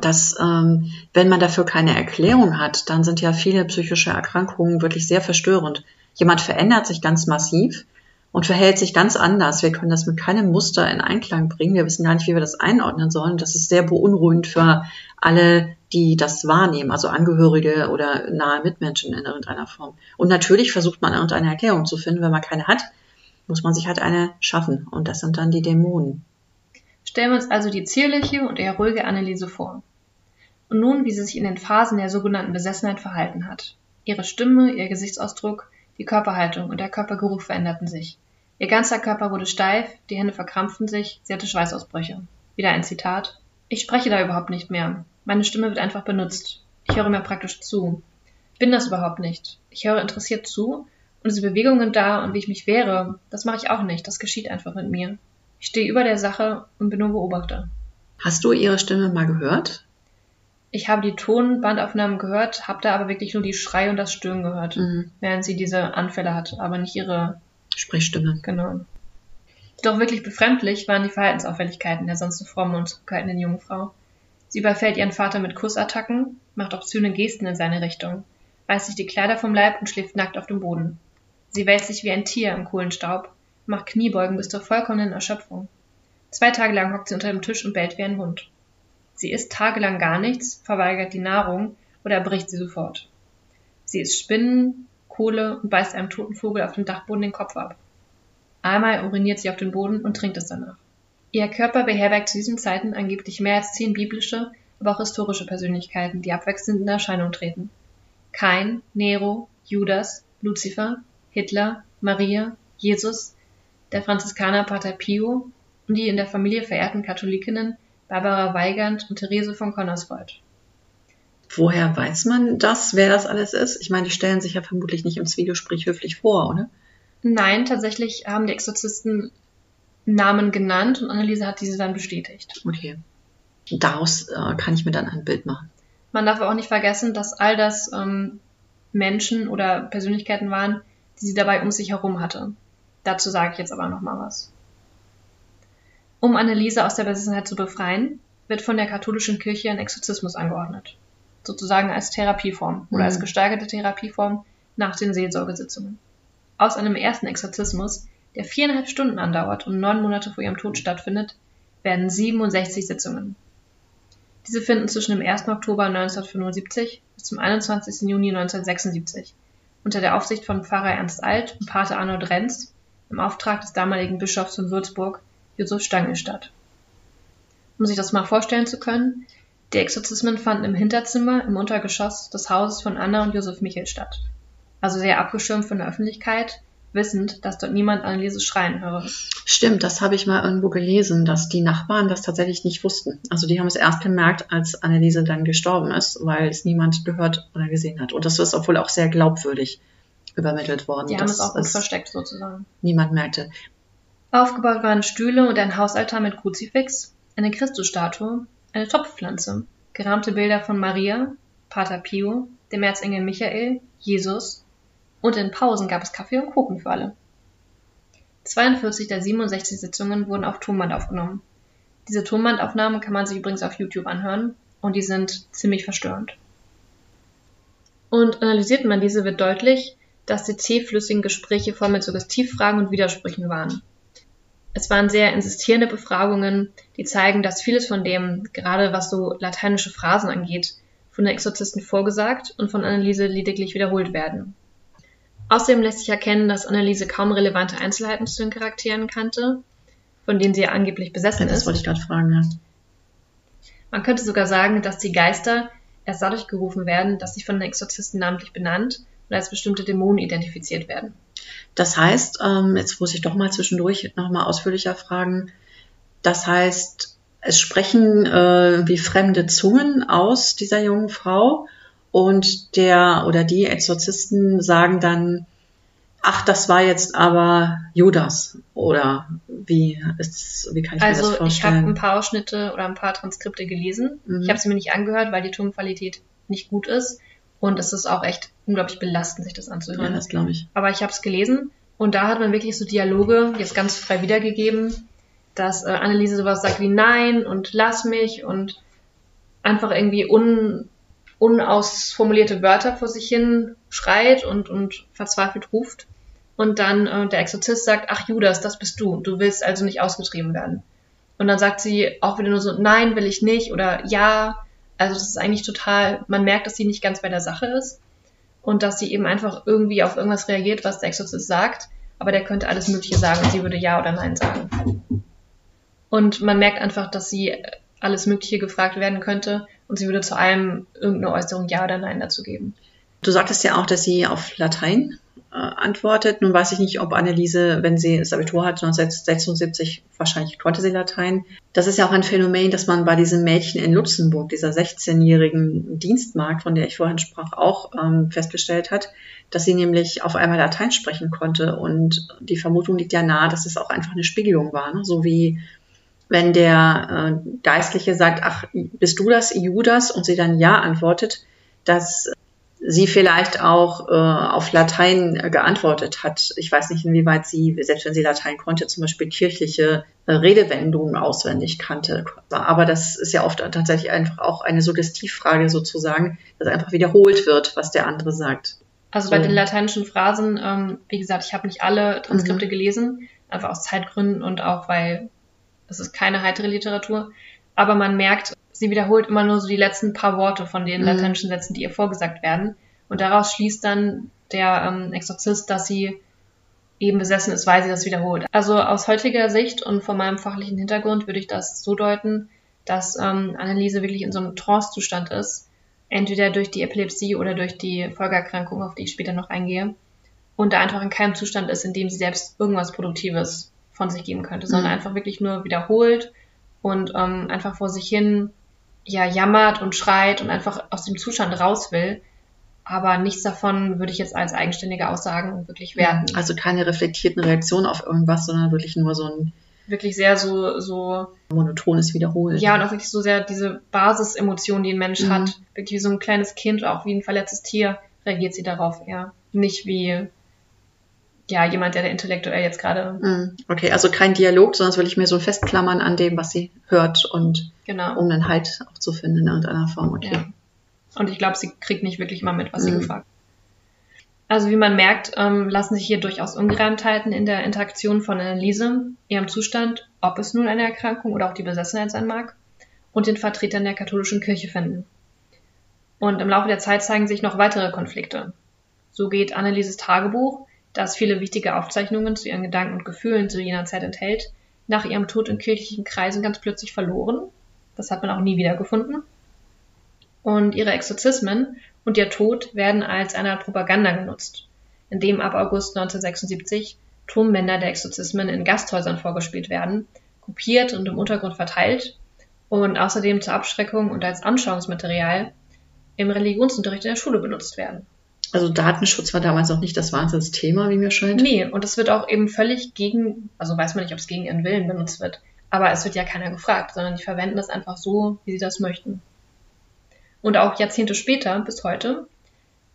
dass ähm, wenn man dafür keine Erklärung hat, dann sind ja viele psychische Erkrankungen wirklich sehr verstörend. Jemand verändert sich ganz massiv und verhält sich ganz anders. Wir können das mit keinem Muster in Einklang bringen. Wir wissen gar nicht, wie wir das einordnen sollen. Das ist sehr beunruhigend für alle, die das wahrnehmen, also Angehörige oder nahe Mitmenschen in irgendeiner Form. Und natürlich versucht man irgendeine Erklärung zu finden. Wenn man keine hat, muss man sich halt eine schaffen. Und das sind dann die Dämonen. Stellen wir uns also die zierliche und eher ruhige Anneliese vor. Und nun, wie sie sich in den Phasen der sogenannten Besessenheit verhalten hat. Ihre Stimme, ihr Gesichtsausdruck, die Körperhaltung und der Körpergeruch veränderten sich. Ihr ganzer Körper wurde steif, die Hände verkrampften sich, sie hatte Schweißausbrüche. Wieder ein Zitat. Ich spreche da überhaupt nicht mehr. Meine Stimme wird einfach benutzt. Ich höre mir praktisch zu. Ich bin das überhaupt nicht. Ich höre interessiert zu und diese Bewegungen da und wie ich mich wehre, das mache ich auch nicht. Das geschieht einfach mit mir. Ich stehe über der Sache und bin nur Beobachter. Hast du ihre Stimme mal gehört? Ich habe die Tonbandaufnahmen gehört, habe da aber wirklich nur die Schrei und das Stöhnen gehört, mhm. während sie diese Anfälle hat, aber nicht ihre Sprechstimme. Genau. Doch wirklich befremdlich waren die Verhaltensauffälligkeiten der sonst so frommen und zurückhaltenden jungen Frau. Sie überfällt ihren Vater mit Kussattacken, macht obszöne Gesten in seine Richtung, reißt sich die Kleider vom Leib und schläft nackt auf dem Boden. Sie wälzt sich wie ein Tier im Kohlenstaub, macht Kniebeugen bis zur vollkommenen Erschöpfung. Zwei Tage lang hockt sie unter dem Tisch und bellt wie ein Hund. Sie isst tagelang gar nichts, verweigert die Nahrung oder bricht sie sofort. Sie isst Spinnen, Kohle und beißt einem toten Vogel auf dem Dachboden den Kopf ab. Einmal uriniert sie auf den Boden und trinkt es danach. Ihr Körper beherbergt zu diesen Zeiten angeblich mehr als zehn biblische, aber auch historische Persönlichkeiten, die abwechselnd in Erscheinung treten. Kain, Nero, Judas, Luzifer, Hitler, Maria, Jesus, der Franziskaner Pater Pio und die in der Familie verehrten Katholikinnen Barbara Weigand und Therese von Connersreuth. Woher weiß man das, wer das alles ist? Ich meine, die stellen sich ja vermutlich nicht im Zwiegespräch höflich vor, oder? Nein, tatsächlich haben die Exorzisten Namen genannt und Anneliese hat diese dann bestätigt. Okay. Daraus äh, kann ich mir dann ein Bild machen. Man darf auch nicht vergessen, dass all das ähm, Menschen oder Persönlichkeiten waren, die sie dabei um sich herum hatte. Dazu sage ich jetzt aber noch mal was. Um Anneliese aus der Besessenheit zu befreien, wird von der katholischen Kirche ein Exorzismus angeordnet sozusagen als Therapieform oder mhm. als gesteigerte Therapieform nach den Seelsorgesitzungen. Aus einem ersten Exorzismus, der viereinhalb Stunden andauert und neun Monate vor ihrem Tod stattfindet, werden 67 Sitzungen. Diese finden zwischen dem 1. Oktober 1975 bis zum 21. Juni 1976 unter der Aufsicht von Pfarrer Ernst Alt und Pater Arnold Renz im Auftrag des damaligen Bischofs von Würzburg, Josef Stangl statt. Um sich das mal vorstellen zu können, die Exorzismen fanden im Hinterzimmer im Untergeschoss des Hauses von Anna und Josef Michel statt. Also sehr abgeschirmt von der Öffentlichkeit, wissend, dass dort niemand Anneliese schreien höre. Stimmt, das habe ich mal irgendwo gelesen, dass die Nachbarn das tatsächlich nicht wussten. Also die haben es erst gemerkt, als Anneliese dann gestorben ist, weil es niemand gehört oder gesehen hat. Und das ist obwohl auch sehr glaubwürdig übermittelt worden. Die haben es auch gut versteckt sozusagen. Niemand merkte. Aufgebaut waren Stühle und ein Hausaltar mit Kruzifix, eine Christusstatue, eine Topfpflanze, gerahmte Bilder von Maria, Pater Pio, dem Erzengel Michael, Jesus und in Pausen gab es Kaffee und Kuchen für alle. 42 der 67 Sitzungen wurden auf Tonband aufgenommen. Diese Tonbandaufnahmen kann man sich übrigens auf YouTube anhören und die sind ziemlich verstörend. Und analysiert man diese, wird deutlich, dass die zähflüssigen Gespräche voll mit Suggestivfragen und Widersprüchen waren. Es waren sehr insistierende Befragungen, die zeigen, dass vieles von dem, gerade was so lateinische Phrasen angeht, von den Exorzisten vorgesagt und von Anneliese lediglich wiederholt werden. Außerdem lässt sich erkennen, dass Anneliese kaum relevante Einzelheiten zu den Charakteren kannte, von denen sie ja angeblich besessen Ja, das ist. wollte ich gerade fragen, ja. Man könnte sogar sagen, dass die Geister erst dadurch gerufen werden, dass sie von den Exorzisten namentlich benannt und als bestimmte Dämonen identifiziert werden. Das heißt, ähm, jetzt muss ich doch mal zwischendurch nochmal ausführlicher fragen. Das heißt, es sprechen äh, wie fremde Zungen aus dieser jungen Frau und der oder die Exorzisten sagen dann, ach, das war jetzt aber Judas oder wie ist, wie kann ich mir das Also ich habe vorstellen? ein paar Ausschnitte oder ein paar Transkripte gelesen. Mhm. Ich habe sie mir nicht angehört, weil die Tonqualität nicht gut ist und es ist auch echt unglaublich belastend, sich das ja, anzuhören. das glaube ich. Aber ich habe es gelesen und da hat man wirklich so Dialoge jetzt ganz frei wiedergegeben, dass äh, Anneliese sowas sagt wie Nein und lass mich und einfach irgendwie un, unausformulierte Wörter vor sich hin schreit und, und verzweifelt ruft. Und dann äh, der Exorzist sagt, ach Judas, das bist du. Du willst also nicht ausgetrieben werden. Und dann sagt sie auch wieder nur so, nein, will ich nicht oder ja. Also das ist eigentlich total, man merkt, dass sie nicht ganz bei der Sache ist und dass sie eben einfach irgendwie auf irgendwas reagiert, was der Exorzist sagt, aber der könnte alles Mögliche sagen und sie würde Ja oder Nein sagen. Und man merkt einfach, dass sie alles Mögliche gefragt werden könnte und sie würde zu allem irgendeine Äußerung Ja oder Nein dazu geben. Du sagtest ja auch, dass sie auf Latein äh, antwortet. Nun weiß ich nicht, ob Anneliese, wenn sie das Abitur hat, 1976, wahrscheinlich konnte sie Latein. Das ist ja auch ein Phänomen, dass man bei diesem Mädchen in Luxemburg, dieser 16-jährigen Dienstmarkt, von der ich vorhin sprach, auch ähm, festgestellt hat, dass sie nämlich auf einmal Latein sprechen konnte. Und die Vermutung liegt ja nahe, dass es auch einfach eine Spiegelung war. Ne? So wie wenn der äh, Geistliche sagt, ach, bist du das, Judas? Und sie dann Ja antwortet, dass sie vielleicht auch äh, auf Latein äh, geantwortet hat. Ich weiß nicht, inwieweit sie, selbst wenn sie Latein konnte, zum Beispiel kirchliche äh, Redewendungen auswendig kannte. Aber das ist ja oft tatsächlich einfach auch eine Suggestivfrage sozusagen, dass einfach wiederholt wird, was der andere sagt. Also So. bei den lateinischen Phrasen, ähm, wie gesagt, ich habe nicht alle Transkripte gelesen, einfach aus Zeitgründen und auch weil es ist keine heitere Literatur. Aber man merkt, sie wiederholt immer nur so die letzten paar Worte von den Mhm. lateinischen Sätzen, die ihr vorgesagt werden. Und daraus schließt dann der ähm, Exorzist, dass sie eben besessen ist, weil sie das wiederholt. Also aus heutiger Sicht und von meinem fachlichen Hintergrund würde ich das so deuten, dass ähm, Anneliese wirklich in so einem Trance-Zustand ist, entweder durch die Epilepsie oder durch die Folgeerkrankung, auf die ich später noch eingehe, und da einfach in keinem Zustand ist, in dem sie selbst irgendwas Produktives von sich geben könnte, sondern Mhm. einfach wirklich nur wiederholt und ähm, einfach vor sich hin ja jammert und schreit und einfach aus dem Zustand raus will. Aber nichts davon würde ich jetzt als eigenständige Aussagen wirklich werten. Also keine reflektierten Reaktionen auf irgendwas, sondern wirklich nur so ein wirklich sehr so, so, monotones Wiederholen. ja, und auch wirklich so sehr diese Basisemotion, die ein Mensch Mhm. hat. Wirklich wie so ein kleines Kind, auch wie ein verletztes Tier, reagiert sie darauf eher. Nicht wie, ja, jemand, der intellektuell jetzt gerade, Mhm. Okay, also kein Dialog, sondern es will ich mir so festklammern an dem, was sie hört und genau. um einen Halt auch zu finden in irgendeiner Form. Okay. Ja. Und ich glaube, sie kriegt nicht wirklich mal mit, was sie Mhm. gefragt. Also wie man merkt, ähm, lassen sich hier durchaus Ungereimtheiten in der Interaktion von Anneliese, ihrem Zustand, ob es nun eine Erkrankung oder auch die Besessenheit sein mag, und den Vertretern der katholischen Kirche finden. Und im Laufe der Zeit zeigen sich noch weitere Konflikte. So geht Annelieses Tagebuch, das viele wichtige Aufzeichnungen zu ihren Gedanken und Gefühlen zu jener Zeit enthält, nach ihrem Tod in kirchlichen Kreisen ganz plötzlich verloren. Das hat man auch nie wiedergefunden und ihre Exorzismen und ihr Tod werden als eine Art Propaganda genutzt, indem ab August 1976 Tonbänder der Exorzismen in Gasthäusern vorgespielt werden, kopiert und im Untergrund verteilt und außerdem zur Abschreckung und als Anschauungsmaterial im Religionsunterricht in der Schule benutzt werden. Also Datenschutz war damals noch nicht das Wahnsinnsthema, wie mir scheint. Nee, und es wird auch eben völlig gegen, also weiß man nicht, ob es gegen ihren Willen benutzt wird, aber es wird ja keiner gefragt, sondern die verwenden das einfach so, wie sie das möchten. Und auch Jahrzehnte später, bis heute,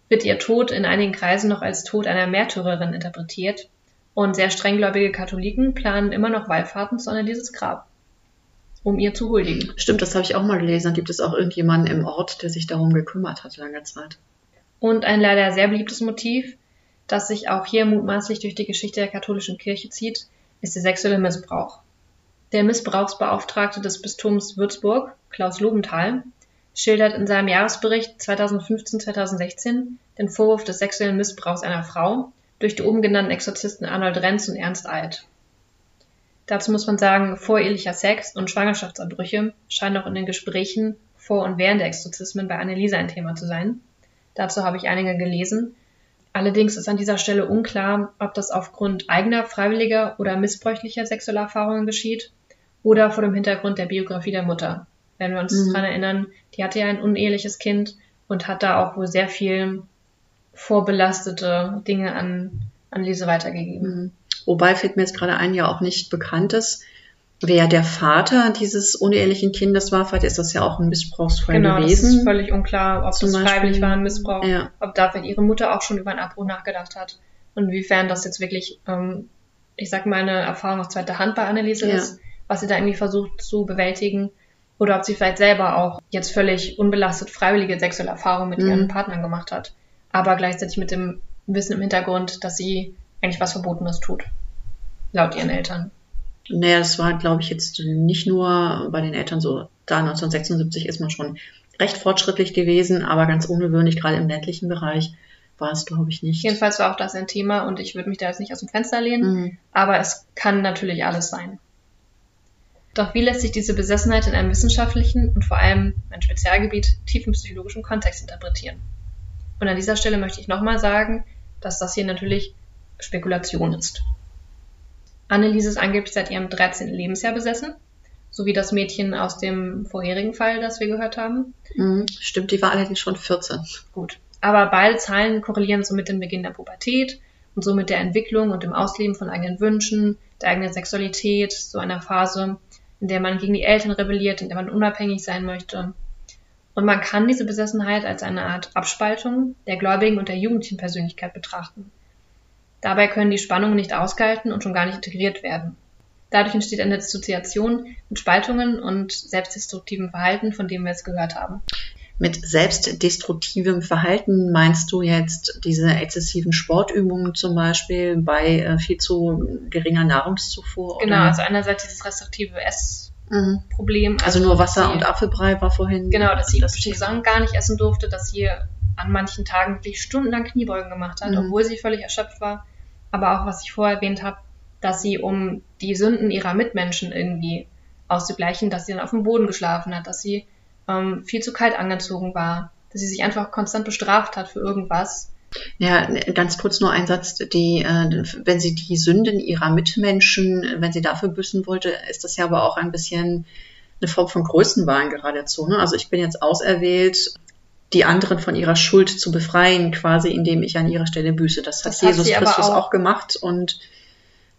wird ihr Tod in einigen Kreisen noch als Tod einer Märtyrerin interpretiert und sehr strenggläubige Katholiken planen immer noch Wallfahrten zu Annelieses Grab, um ihr zu huldigen. Stimmt, das habe ich auch mal gelesen. Da gibt es auch irgendjemanden im Ort, der sich darum gekümmert hat lange Zeit. Und ein leider sehr beliebtes Motiv, das sich auch hier mutmaßlich durch die Geschichte der katholischen Kirche zieht, ist der sexuelle Missbrauch. Der Missbrauchsbeauftragte des Bistums Würzburg, Klaus Lobenthal, schildert in seinem Jahresbericht 2015-2016 den Vorwurf des sexuellen Missbrauchs einer Frau durch die oben genannten Exorzisten Arnold Renz und Ernst Alt. Dazu muss man sagen, vorehelicher Sex und Schwangerschaftsabbrüche scheinen auch in den Gesprächen vor und während der Exorzismen bei Anneliese ein Thema zu sein. Dazu habe ich einige gelesen. Allerdings ist an dieser Stelle unklar, ob das aufgrund eigener freiwilliger oder missbräuchlicher sexueller Erfahrungen geschieht oder vor dem Hintergrund der Biografie der Mutter. Wenn wir uns mhm. daran erinnern, die hatte ja ein uneheliches Kind und hat da auch wohl sehr viel vorbelastete Dinge an, an Lise weitergegeben. Mhm. Wobei fällt mir jetzt gerade ein, ja auch nicht bekannt ist, wer der Vater dieses unehelichen Kindes war. Vielleicht ist das ja auch ein Missbrauchsfall genau, gewesen. Genau, das ist völlig unklar, ob Zum das freiwillig war, ein Missbrauch, ja. ob da vielleicht ihre Mutter auch schon über einen Abbruch nachgedacht hat und inwiefern das jetzt wirklich, ähm, ich sag mal, eine Erfahrung aus zweiter Hand bei Anneliese ja. ist, was sie da irgendwie versucht zu bewältigen oder ob sie vielleicht selber auch jetzt völlig unbelastet freiwillige sexuelle Erfahrungen mit mhm. ihren Partnern gemacht hat, aber gleichzeitig mit dem Wissen im Hintergrund, dass sie eigentlich was Verbotenes tut, laut ihren Eltern. Naja, das war, glaube ich, jetzt nicht nur bei den Eltern so. Da 1976 ist man schon recht fortschrittlich gewesen, aber ganz ungewöhnlich, gerade im ländlichen Bereich war es, glaube ich, nicht. Jedenfalls war auch das ein Thema und ich würde mich da jetzt nicht aus dem Fenster lehnen, mhm. aber es kann natürlich alles sein. Doch wie lässt sich diese Besessenheit in einem wissenschaftlichen und vor allem ein Spezialgebiet tiefen psychologischen Kontext interpretieren? Und an dieser Stelle möchte ich nochmal sagen, dass das hier natürlich Spekulation ist. Anneliese ist angeblich seit ihrem 13. Lebensjahr besessen, so wie das Mädchen aus dem vorherigen Fall, das wir gehört haben. Mhm, stimmt, die war allerdings schon 14. Gut. Aber beide Zahlen korrelieren so mit dem Beginn der Pubertät und so mit der Entwicklung und dem Ausleben von eigenen Wünschen, der eigenen Sexualität, so einer Phase, in der man gegen die Eltern rebelliert, in der man unabhängig sein möchte. Und man kann diese Besessenheit als eine Art Abspaltung der gläubigen und der jugendlichen Persönlichkeit betrachten. Dabei können die Spannungen nicht ausgehalten und schon gar nicht integriert werden. Dadurch entsteht eine Dissoziation mit Spaltungen und selbstdestruktivem Verhalten, von dem wir es gehört haben. Mit selbstdestruktivem Verhalten meinst du jetzt diese exzessiven Sportübungen zum Beispiel bei äh, viel zu geringer Nahrungszufuhr? Genau, oder? also einerseits dieses restriktive Essproblem. Mhm. Also, also, nur Wasser und Apfelbrei war vorhin. Genau, dass sie das Sachen gar nicht essen durfte, dass sie an manchen Tagen wirklich stundenlang Kniebeugen gemacht hat, mhm. obwohl sie völlig erschöpft war aber auch, was ich vorher erwähnt habe, dass sie, um die Sünden ihrer Mitmenschen irgendwie auszugleichen, dass sie dann auf dem Boden geschlafen hat, dass sie ähm, viel zu kalt angezogen war, dass sie sich einfach konstant bestraft hat für irgendwas. Ja, ganz kurz nur ein Satz, die, äh, wenn sie die Sünden ihrer Mitmenschen, wenn sie dafür büßen wollte, ist das ja aber auch ein bisschen eine Form von Größenwahn geradezu. Ne? Also ich bin jetzt auserwählt, die anderen von ihrer Schuld zu befreien, quasi indem ich an ihrer Stelle büße. Das hat das Jesus hat Christus auch, auch, gemacht und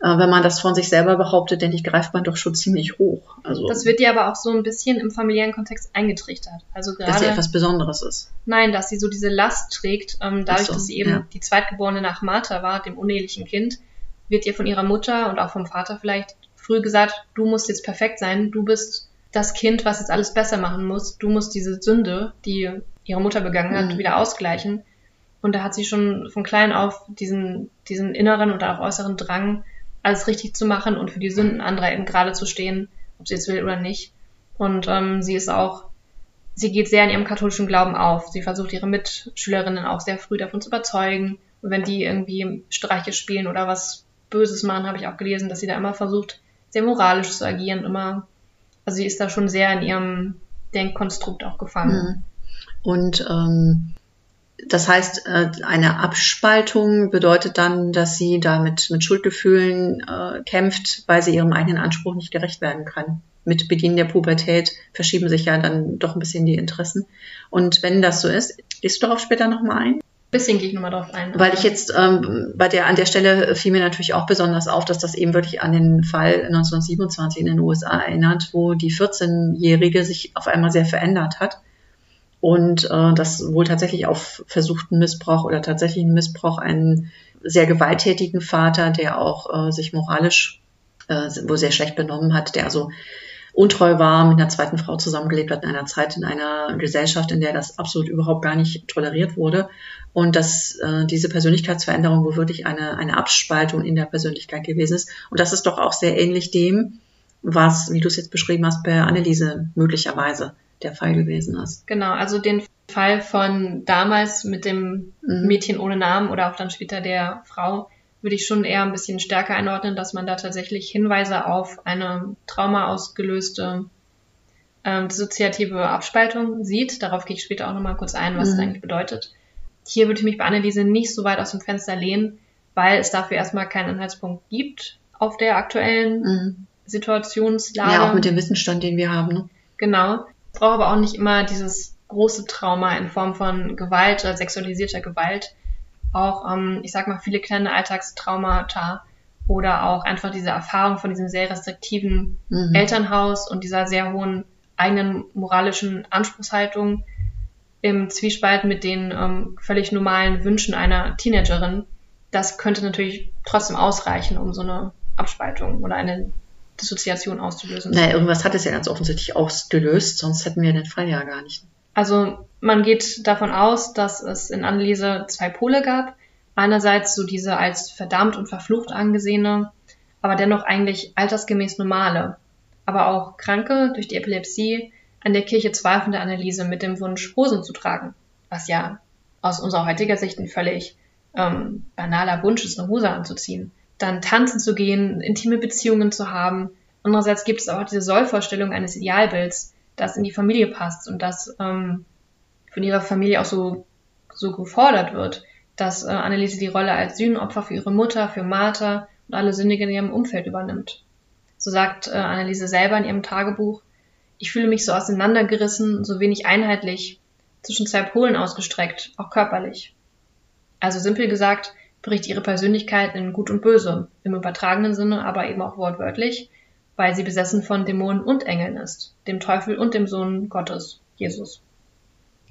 äh, wenn man das von sich selber behauptet, denke ich, greift man doch schon ziemlich hoch. Also, das wird dir aber auch so ein bisschen im familiären Kontext eingetrichtert. Also gerade, dass sie etwas Besonderes ist. Nein, dass sie so diese Last trägt, ähm, dadurch, so, dass sie eben ja. die Zweitgeborene nach Martha war, dem unehelichen Kind, wird ihr von ihrer Mutter und auch vom Vater vielleicht früh gesagt, du musst jetzt perfekt sein, du bist das Kind, was jetzt alles besser machen muss, du musst diese Sünde, die ihre Mutter begangen hat, mhm. wieder ausgleichen. Und da hat sie schon von klein auf diesen, diesen inneren und auch äußeren Drang, alles richtig zu machen und für die Sünden anderer eben gerade zu stehen, ob sie es will oder nicht. Und ähm, sie ist auch, sie geht sehr in ihrem katholischen Glauben auf. Sie versucht ihre Mitschülerinnen auch sehr früh davon zu überzeugen. Und wenn die irgendwie Streiche spielen oder was Böses machen, habe ich auch gelesen, dass sie da immer versucht, sehr moralisch zu agieren, immer. Also sie ist da schon sehr in ihrem Denkkonstrukt auch gefangen. Mhm. Und ähm, das heißt, äh, eine Abspaltung bedeutet dann, dass sie da mit, mit Schuldgefühlen äh, kämpft, weil sie ihrem eigenen Anspruch nicht gerecht werden kann. Mit Beginn der Pubertät verschieben sich ja dann doch ein bisschen die Interessen. Und wenn das so ist, gehst du darauf später nochmal ein? Bisschen gehe ich nochmal drauf ein. Weil ich jetzt ähm, bei der an der Stelle fiel mir natürlich auch besonders auf, dass das eben wirklich an den Fall 1927 in den USA erinnert, wo die 14-Jährige sich auf einmal sehr verändert hat und äh, das wohl tatsächlich auf versuchten Missbrauch oder tatsächlichen Missbrauch einen sehr gewalttätigen Vater, der auch äh, sich moralisch äh, wohl sehr schlecht benommen hat, der also untreu war, mit einer zweiten Frau zusammengelebt hat in einer Zeit, in einer Gesellschaft, in der das absolut überhaupt gar nicht toleriert wurde. Und dass äh, diese Persönlichkeitsveränderung wohl wirklich eine, eine Abspaltung in der Persönlichkeit gewesen ist. Und das ist doch auch sehr ähnlich dem, was, wie du es jetzt beschrieben hast, bei Anneliese möglicherweise der Fall gewesen ist. Genau, also den Fall von damals mit dem mhm. Mädchen ohne Namen oder auch dann später der Frau würde ich schon eher ein bisschen stärker einordnen, dass man da tatsächlich Hinweise auf eine Trauma ausgelöste ähm, dissoziative Abspaltung sieht. Darauf gehe ich später auch nochmal kurz ein, was mhm. das eigentlich bedeutet. Hier würde ich mich bei Anneliese nicht so weit aus dem Fenster lehnen, weil es dafür erstmal keinen Anhaltspunkt gibt auf der aktuellen mhm. Situationslage. Ja, auch mit dem Wissensstand, den wir haben. Ne? Genau. Brauche aber auch nicht immer dieses große Trauma in Form von Gewalt oder sexualisierter Gewalt. Auch, ähm, ich sag mal, viele kleine Alltagstraumata oder auch einfach diese Erfahrung von diesem sehr restriktiven mhm. Elternhaus und dieser sehr hohen eigenen moralischen Anspruchshaltung im Zwiespalt mit den ähm, völlig normalen Wünschen einer Teenagerin, das könnte natürlich trotzdem ausreichen, um so eine Abspaltung oder eine Dissoziation auszulösen. Naja, irgendwas hat es ja ganz offensichtlich ausgelöst, sonst hätten wir den Fall ja gar nicht. Also man geht davon aus, dass es in Anneliese zwei Pole gab. Einerseits so diese als verdammt und verflucht angesehene, aber dennoch eigentlich altersgemäß normale, aber auch kranke durch die Epilepsie an der Kirche zweifelnde Anneliese mit dem Wunsch, Hosen zu tragen, was ja aus unserer heutiger Sicht ein völlig ähm, banaler Wunsch ist, eine Hose anzuziehen. Dann tanzen zu gehen, intime Beziehungen zu haben. Andererseits gibt es auch diese Sollvorstellung eines Idealbilds, das in die Familie passt und das ähm, von ihrer Familie auch so, so gefordert wird, dass äh, Anneliese die Rolle als Sühnenopfer für ihre Mutter, für Martha und alle Sündige in ihrem Umfeld übernimmt. So sagt äh, Anneliese selber in ihrem Tagebuch, ich fühle mich so auseinandergerissen, so wenig einheitlich, zwischen zwei Polen ausgestreckt, auch körperlich. Also simpel gesagt, bricht ihre Persönlichkeit in Gut und Böse, im übertragenen Sinne, aber eben auch wortwörtlich, weil sie besessen von Dämonen und Engeln ist, dem Teufel und dem Sohn Gottes, Jesus.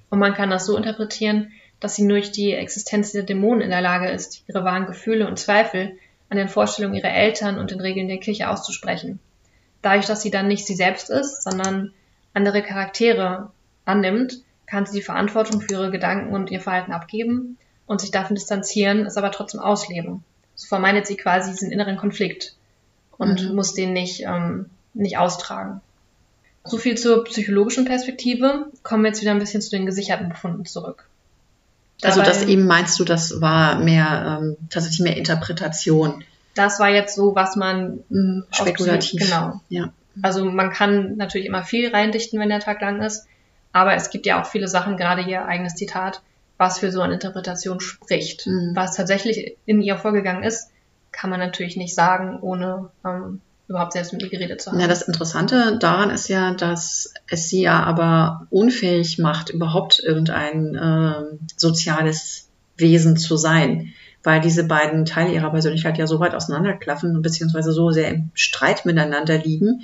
Und man kann das so interpretieren, dass sie durch die Existenz der Dämonen in der Lage ist, ihre wahren Gefühle und Zweifel an den Vorstellungen ihrer Eltern und den Regeln der Kirche auszusprechen. Dadurch, dass sie dann nicht sie selbst ist, sondern andere Charaktere annimmt, kann sie die Verantwortung für ihre Gedanken und ihr Verhalten abgeben und sich davon distanzieren, es aber trotzdem ausleben. So vermeidet sie quasi diesen inneren Konflikt und mhm. muss den nicht, ähm, nicht austragen. So viel zur psychologischen Perspektive. Kommen wir jetzt wieder ein bisschen zu den gesicherten Befunden zurück. Also das eben meinst du, das war mehr ähm, tatsächlich mehr Interpretation. Das war jetzt so, was man mhm, spekulativ. Genau. Ja. Also man kann natürlich immer viel reindichten, wenn der Tag lang ist, aber es gibt ja auch viele Sachen, gerade ihr eigenes Zitat, was für so eine Interpretation spricht. Mhm. Was tatsächlich in ihr vorgegangen ist, kann man natürlich nicht sagen, ohne ähm, überhaupt selbst mit ihr geredet zu haben. Ja, das Interessante daran ist ja, dass es sie ja aber unfähig macht, überhaupt irgendein äh, soziales Wesen zu sein, weil diese beiden Teile ihrer Persönlichkeit ja so weit auseinanderklaffen, beziehungsweise so sehr im Streit miteinander liegen,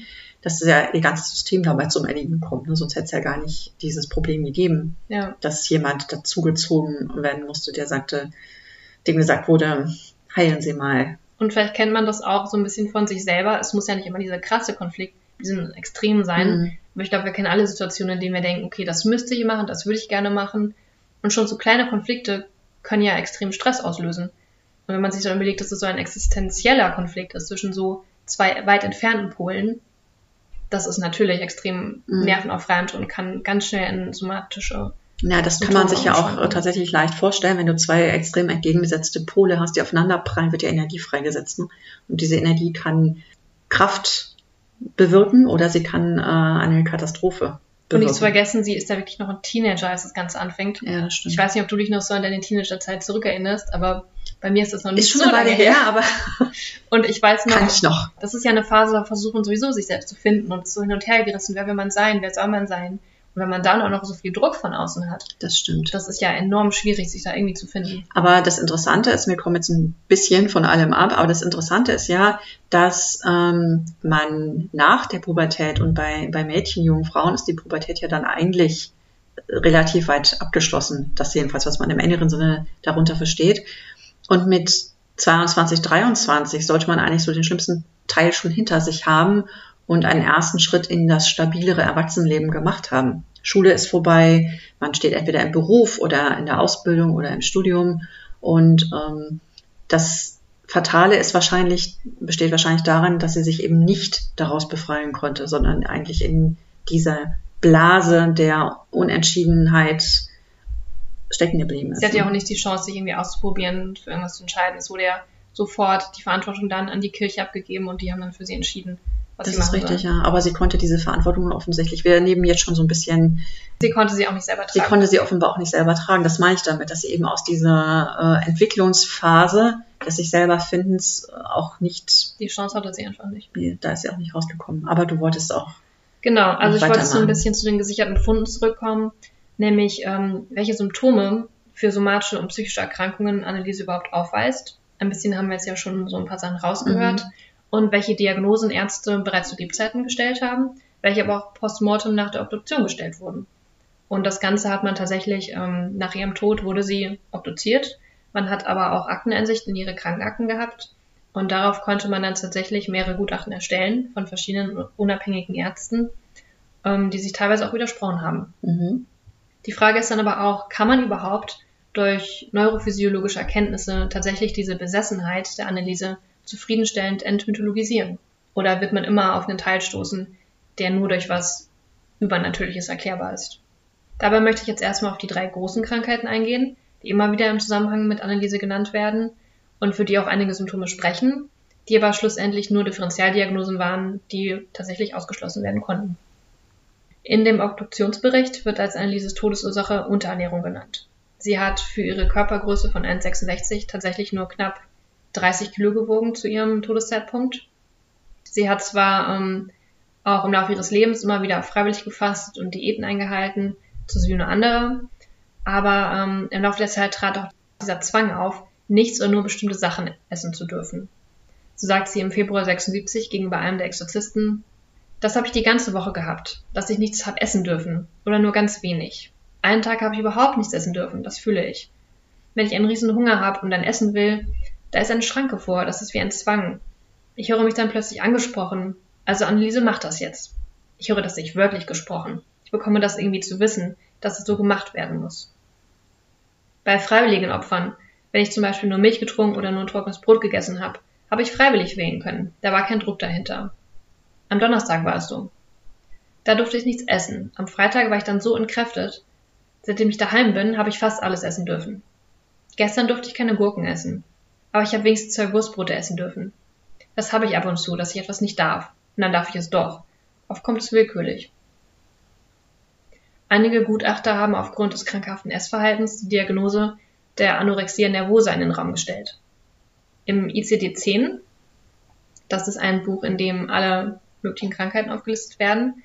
dass ja ihr ganzes System dabei zum Erliegen kommt. Ne? Sonst hätte es ja gar nicht dieses Problem gegeben, ja. dass jemand dazugezogen werden musste, der sagte, dem gesagt wurde, heilen Sie mal, und vielleicht kennt man das auch so ein bisschen von sich selber. Es muss ja nicht immer dieser krasse Konflikt, diesen Extremen sein. Mhm. Aber ich glaube, wir kennen alle Situationen, in denen wir denken, okay, das müsste ich machen, das würde ich gerne machen. Und schon so kleine Konflikte können ja extrem Stress auslösen. Und wenn man sich dann überlegt, dass es so ein existenzieller Konflikt ist zwischen so zwei weit entfernten Polen, das ist natürlich extrem mhm. nervenaufreibend und kann ganz schnell in somatische ja, das kann man sich ja auch äh, tatsächlich leicht vorstellen. Wenn du zwei extrem entgegengesetzte Pole hast, die aufeinander prallen, wird ja Energie freigesetzt. Ne? Und diese Energie kann Kraft bewirken oder sie kann äh, eine Katastrophe und nicht zu vergessen, sie ist da wirklich noch ein Teenager, als das Ganze anfängt. Ja, das stimmt. Ich weiß nicht, ob du dich noch so an deine Teenagerzeit zurückerinnerst, aber bei mir ist das noch nicht ist so lange her, aber [LAUGHS] und ich weiß noch, kann ich noch. Das ist ja eine Phase, da versuchen sowieso sich selbst zu finden und so hin und her gerissen, wer will man sein, wer soll man sein? Und wenn man dann auch noch so viel Druck von außen hat. Das stimmt. Das ist ja enorm schwierig, sich da irgendwie zu finden. Aber das Interessante ist, wir kommen jetzt ein bisschen von allem ab, aber das Interessante ist ja, dass ähm, man nach der Pubertät und bei, bei Mädchen, jungen Frauen ist die Pubertät ja dann eigentlich relativ weit abgeschlossen. Das jedenfalls, was man im engeren Sinne darunter versteht. Und mit 22, 23 sollte man eigentlich so den schlimmsten Teil schon hinter sich haben und einen ersten Schritt in das stabilere Erwachsenenleben gemacht haben. Schule ist vorbei, man steht entweder im Beruf oder in der Ausbildung oder im Studium und ähm, das Fatale ist wahrscheinlich, besteht wahrscheinlich darin, dass sie sich eben nicht daraus befreien konnte, sondern eigentlich in dieser Blase der Unentschiedenheit stecken geblieben ist. Sie hatte ja auch nicht die Chance, sich irgendwie auszuprobieren für irgendwas zu entscheiden. Es wurde ja sofort die Verantwortung dann an die Kirche abgegeben und die haben dann für sie entschieden, was das sie machen ist richtig, soll. ja. Aber sie konnte diese Verantwortung offensichtlich, wir nehmen jetzt schon so ein bisschen. Sie konnte sie auch nicht selber tragen. Sie konnte sie offenbar auch nicht selber tragen. Das meine ich damit, dass sie eben aus dieser äh, Entwicklungsphase des sich selber Findens auch nicht. Die Chance hatte sie einfach nicht. Da ist sie auch nicht rausgekommen. Aber du wolltest auch. Genau, also ich wollte so ein bisschen zu den gesicherten Funden zurückkommen nämlich ähm, welche Symptome für somatische und psychische Erkrankungen Anneliese überhaupt aufweist. Ein bisschen haben wir jetzt ja schon so ein paar Sachen rausgehört. Mhm. Und welche Diagnosen Ärzte bereits zu Lebzeiten gestellt haben, welche aber auch postmortem nach der Obduktion gestellt wurden. Und das Ganze hat man tatsächlich, ähm, nach ihrem Tod wurde sie obduziert. Man hat aber auch Akteneinsicht in ihre Krankenakten gehabt. Und darauf konnte man dann tatsächlich mehrere Gutachten erstellen von verschiedenen unabhängigen Ärzten, ähm, die sich teilweise auch widersprochen haben. Mhm. Die Frage ist dann aber auch, kann man überhaupt durch neurophysiologische Erkenntnisse tatsächlich diese Besessenheit der Analyse zufriedenstellend entmythologisieren? Oder wird man immer auf einen Teil stoßen, der nur durch was Übernatürliches erklärbar ist? Dabei möchte ich jetzt erstmal auf die drei großen Krankheiten eingehen, die immer wieder im Zusammenhang mit Analyse genannt werden und für die auch einige Symptome sprechen, die aber schlussendlich nur Differentialdiagnosen waren, die tatsächlich ausgeschlossen werden konnten. In dem Obduktionsbericht wird als Annelieses Todesursache Unterernährung genannt. Sie hat für ihre Körpergröße von 1,66 tatsächlich nur knapp 30 Kilo gewogen zu ihrem Todeszeitpunkt. Sie hat zwar ähm, auch im Laufe ihres Lebens immer wieder freiwillig gefasst und Diäten eingehalten, zu wie eine andere, aber ähm, im Laufe der Zeit trat auch dieser Zwang auf, nichts oder nur bestimmte Sachen essen zu dürfen. So sagt sie im Februar 76 gegenüber einem der Exorzisten, das habe ich die ganze Woche gehabt, dass ich nichts habe essen dürfen oder nur ganz wenig. Einen Tag habe ich überhaupt nichts essen dürfen, das fühle ich. Wenn ich einen riesen Hunger habe und dann essen will, da ist eine Schranke vor, das ist wie ein Zwang. Ich höre mich dann plötzlich angesprochen. Also Anneliese macht das jetzt. Ich höre das nicht wörtlich gesprochen. Ich bekomme das irgendwie zu wissen, dass es so gemacht werden muss. Bei freiwilligen Opfern, wenn ich zum Beispiel nur Milch getrunken oder nur trockenes Brot gegessen habe, habe ich freiwillig wählen können. Da war kein Druck dahinter. Am Donnerstag war es so. Da durfte ich nichts essen. Am Freitag war ich dann so entkräftet. Seitdem ich daheim bin, habe ich fast alles essen dürfen. Gestern durfte ich keine Gurken essen. Aber ich habe wenigstens zwei Wurstbrote essen dürfen. Das habe ich ab und zu, dass ich etwas nicht darf. Und dann darf ich es doch. Oft kommt es willkürlich. Einige Gutachter haben aufgrund des krankhaften Essverhaltens die Diagnose der Anorexia nervosa in den Raum gestellt. Im ICD-10, das ist ein Buch, in dem alle möglichen Krankheiten aufgelistet werden,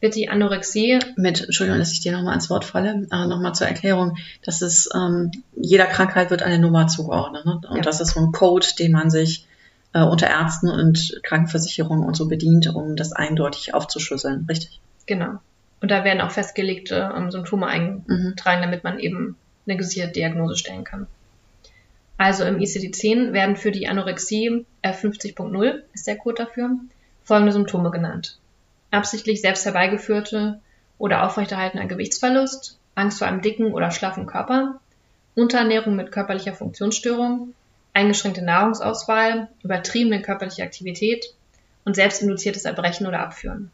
wird die Anorexie. Mit, Entschuldigung, dass ich dir nochmal ans Wort falle, äh, nochmal zur Erklärung, dass es, ähm, jeder Krankheit wird eine Nummer zugeordnet. Ne? Und ja. das ist so ein Code, den man sich äh, unter Ärzten und Krankenversicherungen und so bedient, um das eindeutig aufzuschlüsseln, richtig? Genau. Und da werden auch festgelegte ähm, Symptome eingetragen, mhm. damit man eben eine gesicherte Diagnose stellen kann. Also im ICD-10 werden für die Anorexie R50.0 ist der Code dafür, folgende Symptome genannt. Absichtlich selbst herbeigeführte oder aufrechterhaltener Gewichtsverlust, Angst vor einem dicken oder schlaffen Körper, Unterernährung mit körperlicher Funktionsstörung, eingeschränkte Nahrungsauswahl, übertriebene körperliche Aktivität und selbstinduziertes Erbrechen oder Abführen.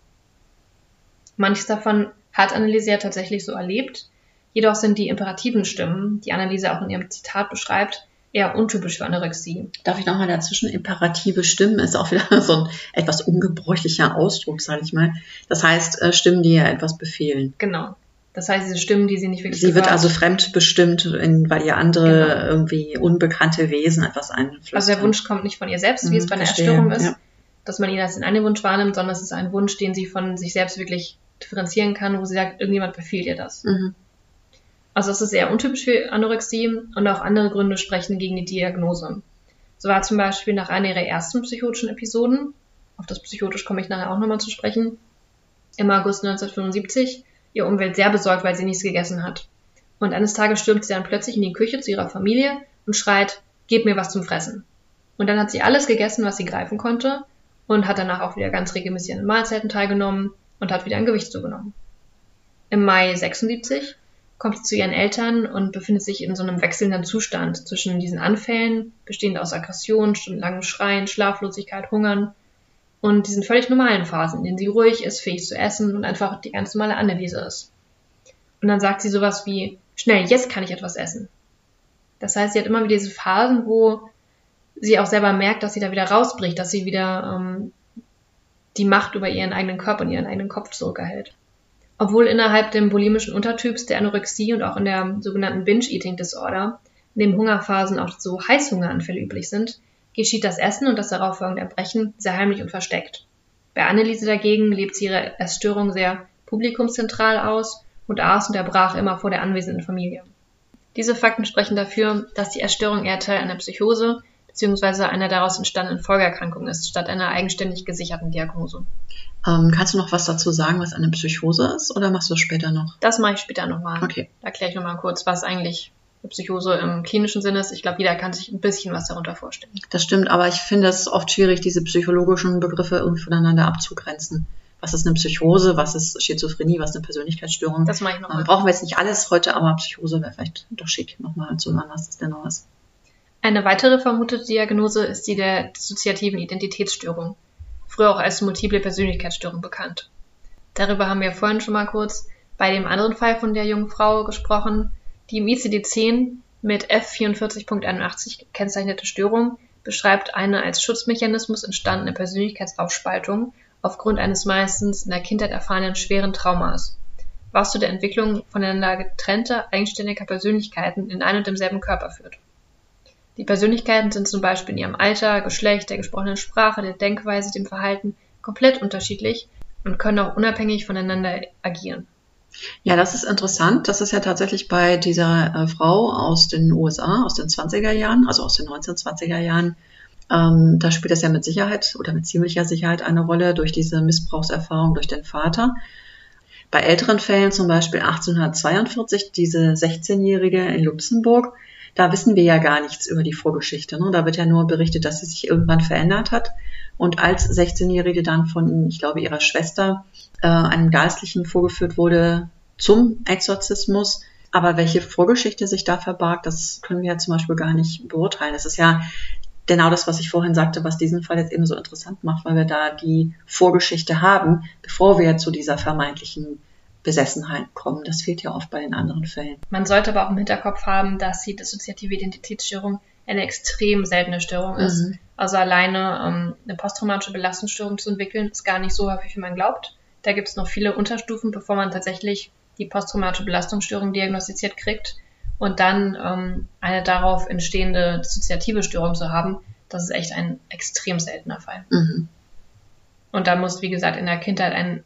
Manches davon hat Anneliese ja tatsächlich so erlebt, jedoch sind die imperativen Stimmen, die Anneliese auch in ihrem Zitat beschreibt, eher untypisch für Anorexie. Darf ich nochmal dazwischen? Imperative Stimmen ist auch wieder [LAUGHS] so ein etwas ungebräuchlicher Ausdruck, sage ich mal. Das heißt, äh, Stimmen, die ja etwas befehlen. Genau. Das heißt, diese Stimmen, die sie nicht wirklich Sie gehört. wird also fremdbestimmt, weil ihr andere genau. irgendwie unbekannte Wesen etwas einflüstern. Also der Wunsch kommt nicht von ihr selbst, wie mhm, es bei einer verstehe, Erstörung ist, ja. dass man ihn als den einen Wunsch wahrnimmt, sondern es ist ein Wunsch, den sie von sich selbst wirklich differenzieren kann, wo sie sagt, irgendjemand befiehlt ihr das. Mhm. Also es ist sehr untypisch für Anorexie und auch andere Gründe sprechen gegen die Diagnose. So war zum Beispiel nach einer ihrer ersten psychotischen Episoden, auf das psychotisch komme ich nachher auch nochmal zu sprechen, im August 1975 ihr Umwelt sehr besorgt, weil sie nichts gegessen hat. Und eines Tages stürmt sie dann plötzlich in die Küche zu ihrer Familie und schreit, gib mir was zum Fressen. Und dann hat sie alles gegessen, was sie greifen konnte und hat danach auch wieder ganz regelmäßig an Mahlzeiten teilgenommen und hat wieder ein Gewicht zugenommen. Im Mai 76 kommt sie zu ihren Eltern und befindet sich in so einem wechselnden Zustand zwischen diesen Anfällen, bestehend aus Aggression, stundenlangem Schreien, Schlaflosigkeit, Hungern und diesen völlig normalen Phasen, in denen sie ruhig ist, fähig zu essen und einfach die ganz normale Anneliese ist. Und dann sagt sie sowas wie, schnell, jetzt kann ich etwas essen. Das heißt, sie hat immer wieder diese Phasen, wo sie auch selber merkt, dass sie da wieder rausbricht, dass sie wieder ähm, die Macht über ihren eigenen Körper und ihren eigenen Kopf zurückerhält. Obwohl innerhalb dem bulimischen Untertyps der Anorexie und auch in der sogenannten Binge-Eating-Disorder neben Hungerphasen auch so Heißhungeranfälle üblich sind, geschieht das Essen und das darauffolgende Erbrechen sehr heimlich und versteckt. Bei Anneliese dagegen lebt sie ihre Essstörung sehr publikumszentral aus und aß und erbrach immer vor der anwesenden Familie. Diese Fakten sprechen dafür, dass die Essstörung eher Teil einer Psychose bzw. einer daraus entstandenen Folgeerkrankung ist, statt einer eigenständig gesicherten Diagnose. Ähm, kannst du noch was dazu sagen, was eine Psychose ist, oder machst du es später noch? Das mache ich später nochmal. Okay. Da erkläre ich nochmal kurz, was eigentlich eine Psychose im klinischen Sinne ist. Ich glaube, jeder kann sich ein bisschen was darunter vorstellen. Das stimmt, aber ich finde es oft schwierig, diese psychologischen Begriffe irgendwie voneinander abzugrenzen. Was ist eine Psychose, was ist Schizophrenie, was ist eine Persönlichkeitsstörung? Das mache ich nochmal. Ähm, brauchen wir jetzt nicht alles heute, aber Psychose wäre vielleicht doch schick, nochmal zu hören, was das denn noch ist. Eine weitere vermutete Diagnose ist die der dissoziativen Identitätsstörung, früher auch als multiple Persönlichkeitsstörung bekannt. Darüber haben wir vorhin schon mal kurz bei dem anderen Fall von der jungen Frau gesprochen, die im ICD-10 mit F44.81 gekennzeichnete Störung beschreibt eine als Schutzmechanismus entstandene Persönlichkeitsaufspaltung aufgrund eines meistens in der Kindheit erfahrenen schweren Traumas, was zu der Entwicklung voneinander getrennter, eigenständiger Persönlichkeiten in einem und demselben Körper führt. Die Persönlichkeiten sind zum Beispiel in ihrem Alter, Geschlecht, der gesprochenen Sprache, der Denkweise, dem Verhalten komplett unterschiedlich und können auch unabhängig voneinander agieren. Ja, das ist interessant. Das ist ja tatsächlich bei dieser äh, Frau aus den USA, aus den 20er Jahren, also aus den 1920er Jahren, ähm, da spielt das ja mit Sicherheit oder mit ziemlicher Sicherheit eine Rolle durch diese Missbrauchserfahrung durch den Vater. Bei älteren Fällen, zum Beispiel 1842, diese 16-Jährige in Luxemburg, da wissen wir ja gar nichts über die Vorgeschichte. Ne? Da wird ja nur berichtet, dass sie sich irgendwann verändert hat. Und als 16-Jährige dann von, ich glaube, ihrer Schwester äh, einem Geistlichen vorgeführt wurde zum Exorzismus. Aber welche Vorgeschichte sich da verbarg, das können wir ja zum Beispiel gar nicht beurteilen. Es ist ja genau das, was ich vorhin sagte, was diesen Fall jetzt eben so interessant macht, weil wir da die Vorgeschichte haben, bevor wir zu dieser vermeintlichen Besessenheit kommen. Das fehlt ja oft bei den anderen Fällen. Man sollte aber auch im Hinterkopf haben, dass die dissoziative Identitätsstörung eine extrem seltene Störung ist. Mhm. Also alleine ähm, eine posttraumatische Belastungsstörung zu entwickeln, ist gar nicht so häufig, wie man glaubt. Da gibt es noch viele Unterstufen, bevor man tatsächlich die posttraumatische Belastungsstörung diagnostiziert kriegt und dann ähm, eine darauf entstehende dissoziative Störung zu haben, das ist echt ein extrem seltener Fall. Mhm. Und da muss, wie gesagt, in der Kindheit ein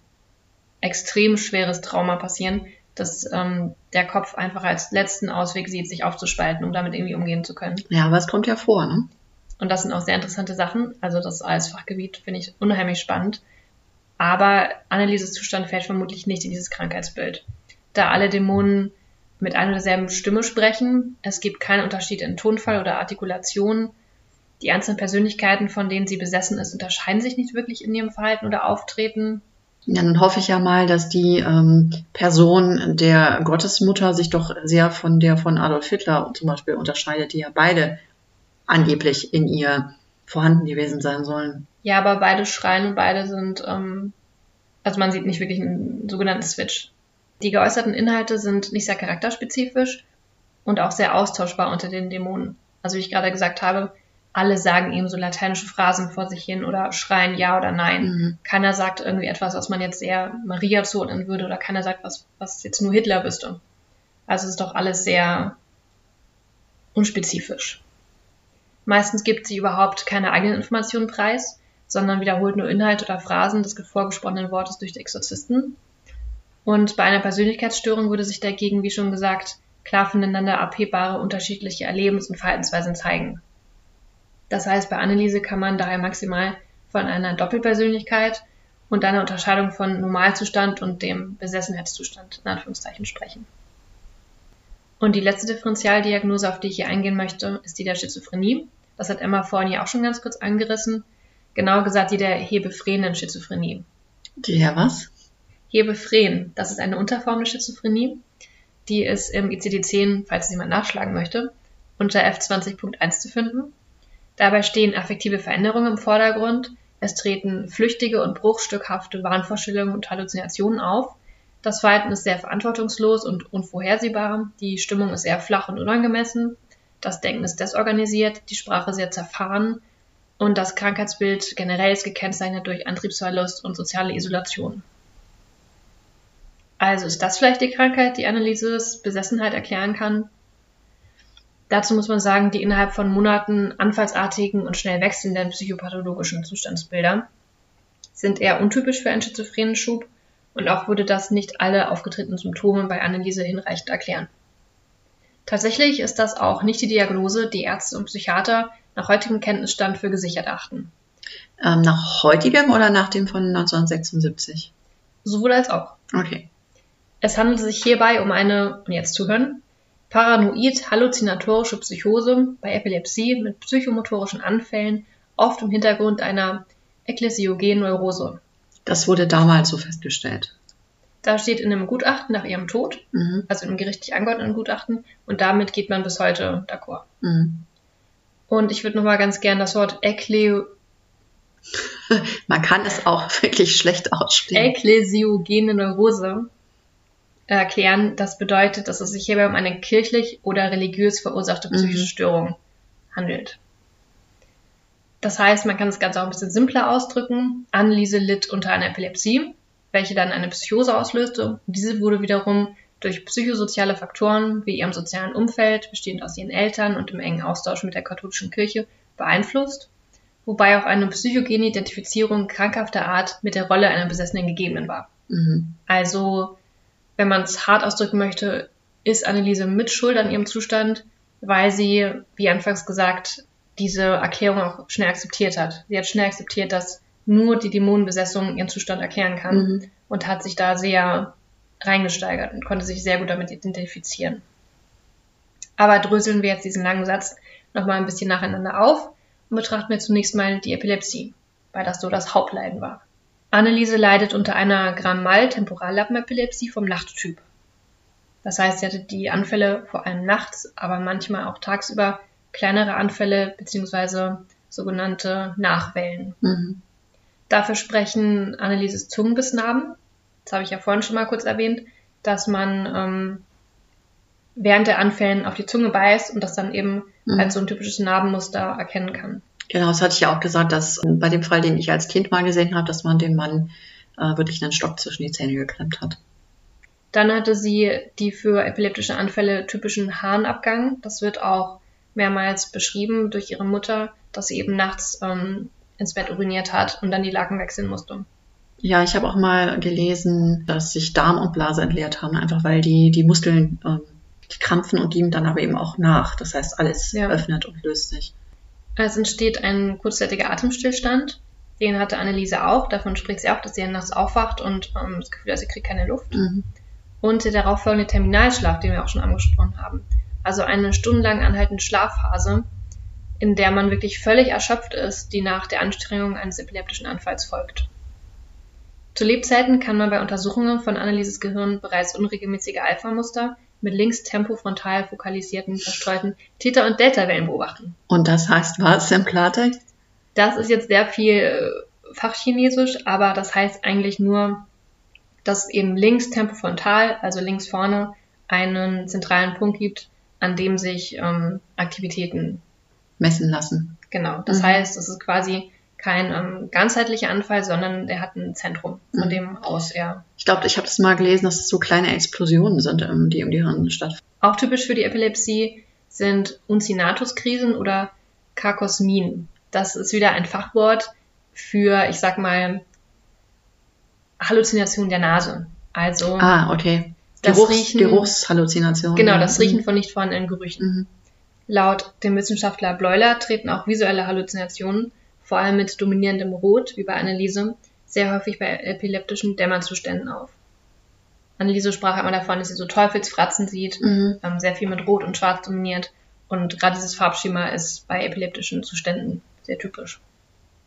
extrem schweres Trauma passieren, dass ähm, der Kopf einfach als letzten Ausweg sieht, sich aufzuspalten, um damit irgendwie umgehen zu können. Ja, aber es kommt ja vor, ne? Und das sind auch sehr interessante Sachen. Also das als Fachgebiet finde ich unheimlich spannend. Aber Annelieses Zustand fällt vermutlich nicht in dieses Krankheitsbild. Da alle Dämonen mit einer und derselben Stimme sprechen, es gibt keinen Unterschied in Tonfall oder Artikulation, die einzelnen Persönlichkeiten, von denen sie besessen ist, unterscheiden sich nicht wirklich in ihrem Verhalten oder Auftreten. Ja, dann hoffe ich ja mal, dass die ähm, Person der Gottesmutter sich doch sehr von der von Adolf Hitler zum Beispiel unterscheidet, die ja beide angeblich in ihr vorhanden gewesen sein sollen. Ja, aber beide schreien und beide sind, ähm, also man sieht nicht wirklich einen sogenannten Switch. Die geäußerten Inhalte sind nicht sehr charakterspezifisch und auch sehr austauschbar unter den Dämonen. Also wie ich gerade gesagt habe, alle sagen eben so lateinische Phrasen vor sich hin oder schreien ja oder nein. Mhm. Keiner sagt irgendwie etwas, was man jetzt eher Maria zuordnen würde oder keiner sagt was, was jetzt nur Hitler wüsste. Also ist doch alles sehr unspezifisch. Meistens gibt sie überhaupt keine eigenen Informationen preis, sondern wiederholt nur Inhalt oder Phrasen des vorgesprochenen Wortes durch die Exorzisten. Und bei einer Persönlichkeitsstörung würde sich dagegen, wie schon gesagt, klar voneinander abhebbare unterschiedliche Erlebens- und Verhaltensweisen zeigen. Das heißt, bei Anneliese kann man daher maximal von einer Doppelpersönlichkeit und einer Unterscheidung von Normalzustand und dem Besessenheitszustand in Anführungszeichen sprechen. Und die letzte Differentialdiagnose, auf die ich hier eingehen möchte, ist die der Schizophrenie. Das hat Emma vorhin ja auch schon ganz kurz angerissen. Genauer gesagt die der hebephrenen Schizophrenie. Die ja was? Hebephren, das ist eine Unterform der Schizophrenie. Die ist im ICD-10, falls es jemand nachschlagen möchte, unter F20.1 zu finden. Dabei stehen affektive Veränderungen im Vordergrund, Es treten flüchtige und bruchstückhafte Wahnvorstellungen und Halluzinationen auf. Das Verhalten ist sehr verantwortungslos und unvorhersehbar. Die Stimmung ist eher flach und unangemessen. Das Denken ist desorganisiert, die Sprache sehr zerfahren und das Krankheitsbild generell ist gekennzeichnet durch Antriebsverlust und soziale Isolation. Also ist das vielleicht die Krankheit, die Annelieses Besessenheit erklären kann? Dazu muss man sagen, die innerhalb von Monaten anfallsartigen und schnell wechselnden psychopathologischen Zustandsbilder sind eher untypisch für einen schizophrenen Schub und auch würde das nicht alle aufgetretenen Symptome bei Anneliese hinreichend erklären. Tatsächlich ist das auch nicht die Diagnose, die Ärzte und Psychiater nach heutigem Kenntnisstand für gesichert achten. Ähm, nach heutigem oder nach dem von 1976? Sowohl als auch. Okay. Es handelt sich hierbei um eine, und jetzt zuhören, paranoid-halluzinatorische Psychose bei Epilepsie mit psychomotorischen Anfällen, oft im Hintergrund einer ekklesiogenen Neurose. Das wurde damals so festgestellt. Da steht in einem Gutachten nach ihrem Tod, Mhm. also im gerichtlich angeordneten Gutachten, und damit geht man bis heute d'accord. Mhm. Und ich würde nochmal ganz gern das Wort Ekle [LAUGHS] Man kann es auch wirklich schlecht aussprechen. ekklesiogene Neurose erklären. Das bedeutet, dass es sich hierbei um eine kirchlich oder religiös verursachte psychische Mhm. Störung handelt. Das heißt, man kann das Ganze auch ein bisschen simpler ausdrücken. Anneliese litt unter einer Epilepsie, welche dann eine Psychose auslöste. Diese wurde wiederum durch psychosoziale Faktoren wie ihrem sozialen Umfeld, bestehend aus ihren Eltern und im engen Austausch mit der katholischen Kirche, beeinflusst, wobei auch eine psychogene Identifizierung krankhafter Art mit der Rolle einer Besessenen gegeben war. Mhm. Also, wenn man es hart ausdrücken möchte, ist Anneliese mit Schuld an ihrem Zustand, weil sie, wie anfangs gesagt, diese Erklärung auch schnell akzeptiert hat. Sie hat schnell akzeptiert, dass nur die Dämonenbesessung ihren Zustand erklären kann Mhm. und hat sich da sehr reingesteigert und konnte sich sehr gut damit identifizieren. Aber dröseln wir jetzt diesen langen Satz nochmal ein bisschen nacheinander auf und betrachten wir zunächst mal die Epilepsie, weil das so das Hauptleiden war. Anneliese leidet unter einer Grammal-Temporallappenepilepsie vom Nachttyp. Das heißt, sie hatte die Anfälle vor allem nachts, aber manchmal auch tagsüber kleinere Anfälle bzw. sogenannte Nachwellen. Mhm. Dafür sprechen Annelieses Zungenbissnarben. Das habe ich ja vorhin schon mal kurz erwähnt, dass man ähm, während der Anfällen auf die Zunge beißt und das dann eben Mhm. als so ein typisches Narbenmuster erkennen kann. Genau, das hatte ich ja auch gesagt, dass äh, bei dem Fall, den ich als Kind mal gesehen habe, dass man dem Mann äh, wirklich einen Stock zwischen die Zähne geklemmt hat. Dann hatte sie die für epileptische Anfälle typischen Harnabgang. Das wird auch mehrmals beschrieben durch ihre Mutter, dass sie eben nachts ähm, ins Bett uriniert hat und dann die Laken wechseln musste. Ja, ich habe auch mal gelesen, dass sich Darm und Blase entleert haben, einfach weil die, die Muskeln, ähm, die krampfen und geben dann aber eben auch nach. Das heißt, alles Ja. öffnet und löst sich. Es entsteht ein kurzzeitiger Atemstillstand. Den hatte Anneliese auch. Davon spricht sie auch, dass sie nachts aufwacht und ähm, das Gefühl hat, sie kriegt keine Luft. Mhm. Und der darauffolgende Terminalschlaf, den wir auch schon angesprochen haben. Also eine stundenlang anhaltende Schlafphase, in der man wirklich völlig erschöpft ist, die nach der Anstrengung eines epileptischen Anfalls folgt. Zu Lebzeiten kann man bei Untersuchungen von Annelieses Gehirn bereits unregelmäßige Alpha-Muster mit links tempofrontal fokalisierten, verstreuten Theta- und Delta-Wellen beobachten. Und das heißt was im Klartext? Das ist jetzt sehr viel äh, Fachchinesisch, aber das heißt eigentlich nur, dass es eben links tempofrontal, also links vorne, einen zentralen Punkt gibt, an dem sich ähm, Aktivitäten, Messen lassen. genau. Das Mhm. heißt, es ist quasi kein ähm, ganzheitlicher Anfall, sondern er hat ein Zentrum, von Mhm. dem aus er. Ich glaube, ich habe das mal gelesen, dass es so kleine Explosionen sind, ähm, die um die Hirn stattfinden. Auch typisch für die Epilepsie sind Uncinnatus-Krisen oder Kakosmin. Das ist wieder ein Fachwort für, ich sag mal, Halluzination der Nase. Also Ah, okay. das Geruchs, Riechen, Geruchshalluzinationen. genau, das Mhm. Riechen von nicht vorhandenen Gerüchen. Mhm. Laut dem Wissenschaftler Bleuler treten auch visuelle Halluzinationen, vor allem mit dominierendem Rot, wie bei Anneliese, sehr häufig bei epileptischen Dämmerzuständen auf. Anneliese sprach einmal davon, dass sie so Teufelsfratzen sieht, Mhm. ähm, sehr viel mit Rot und Schwarz dominiert. Und gerade dieses Farbschema ist bei epileptischen Zuständen sehr typisch.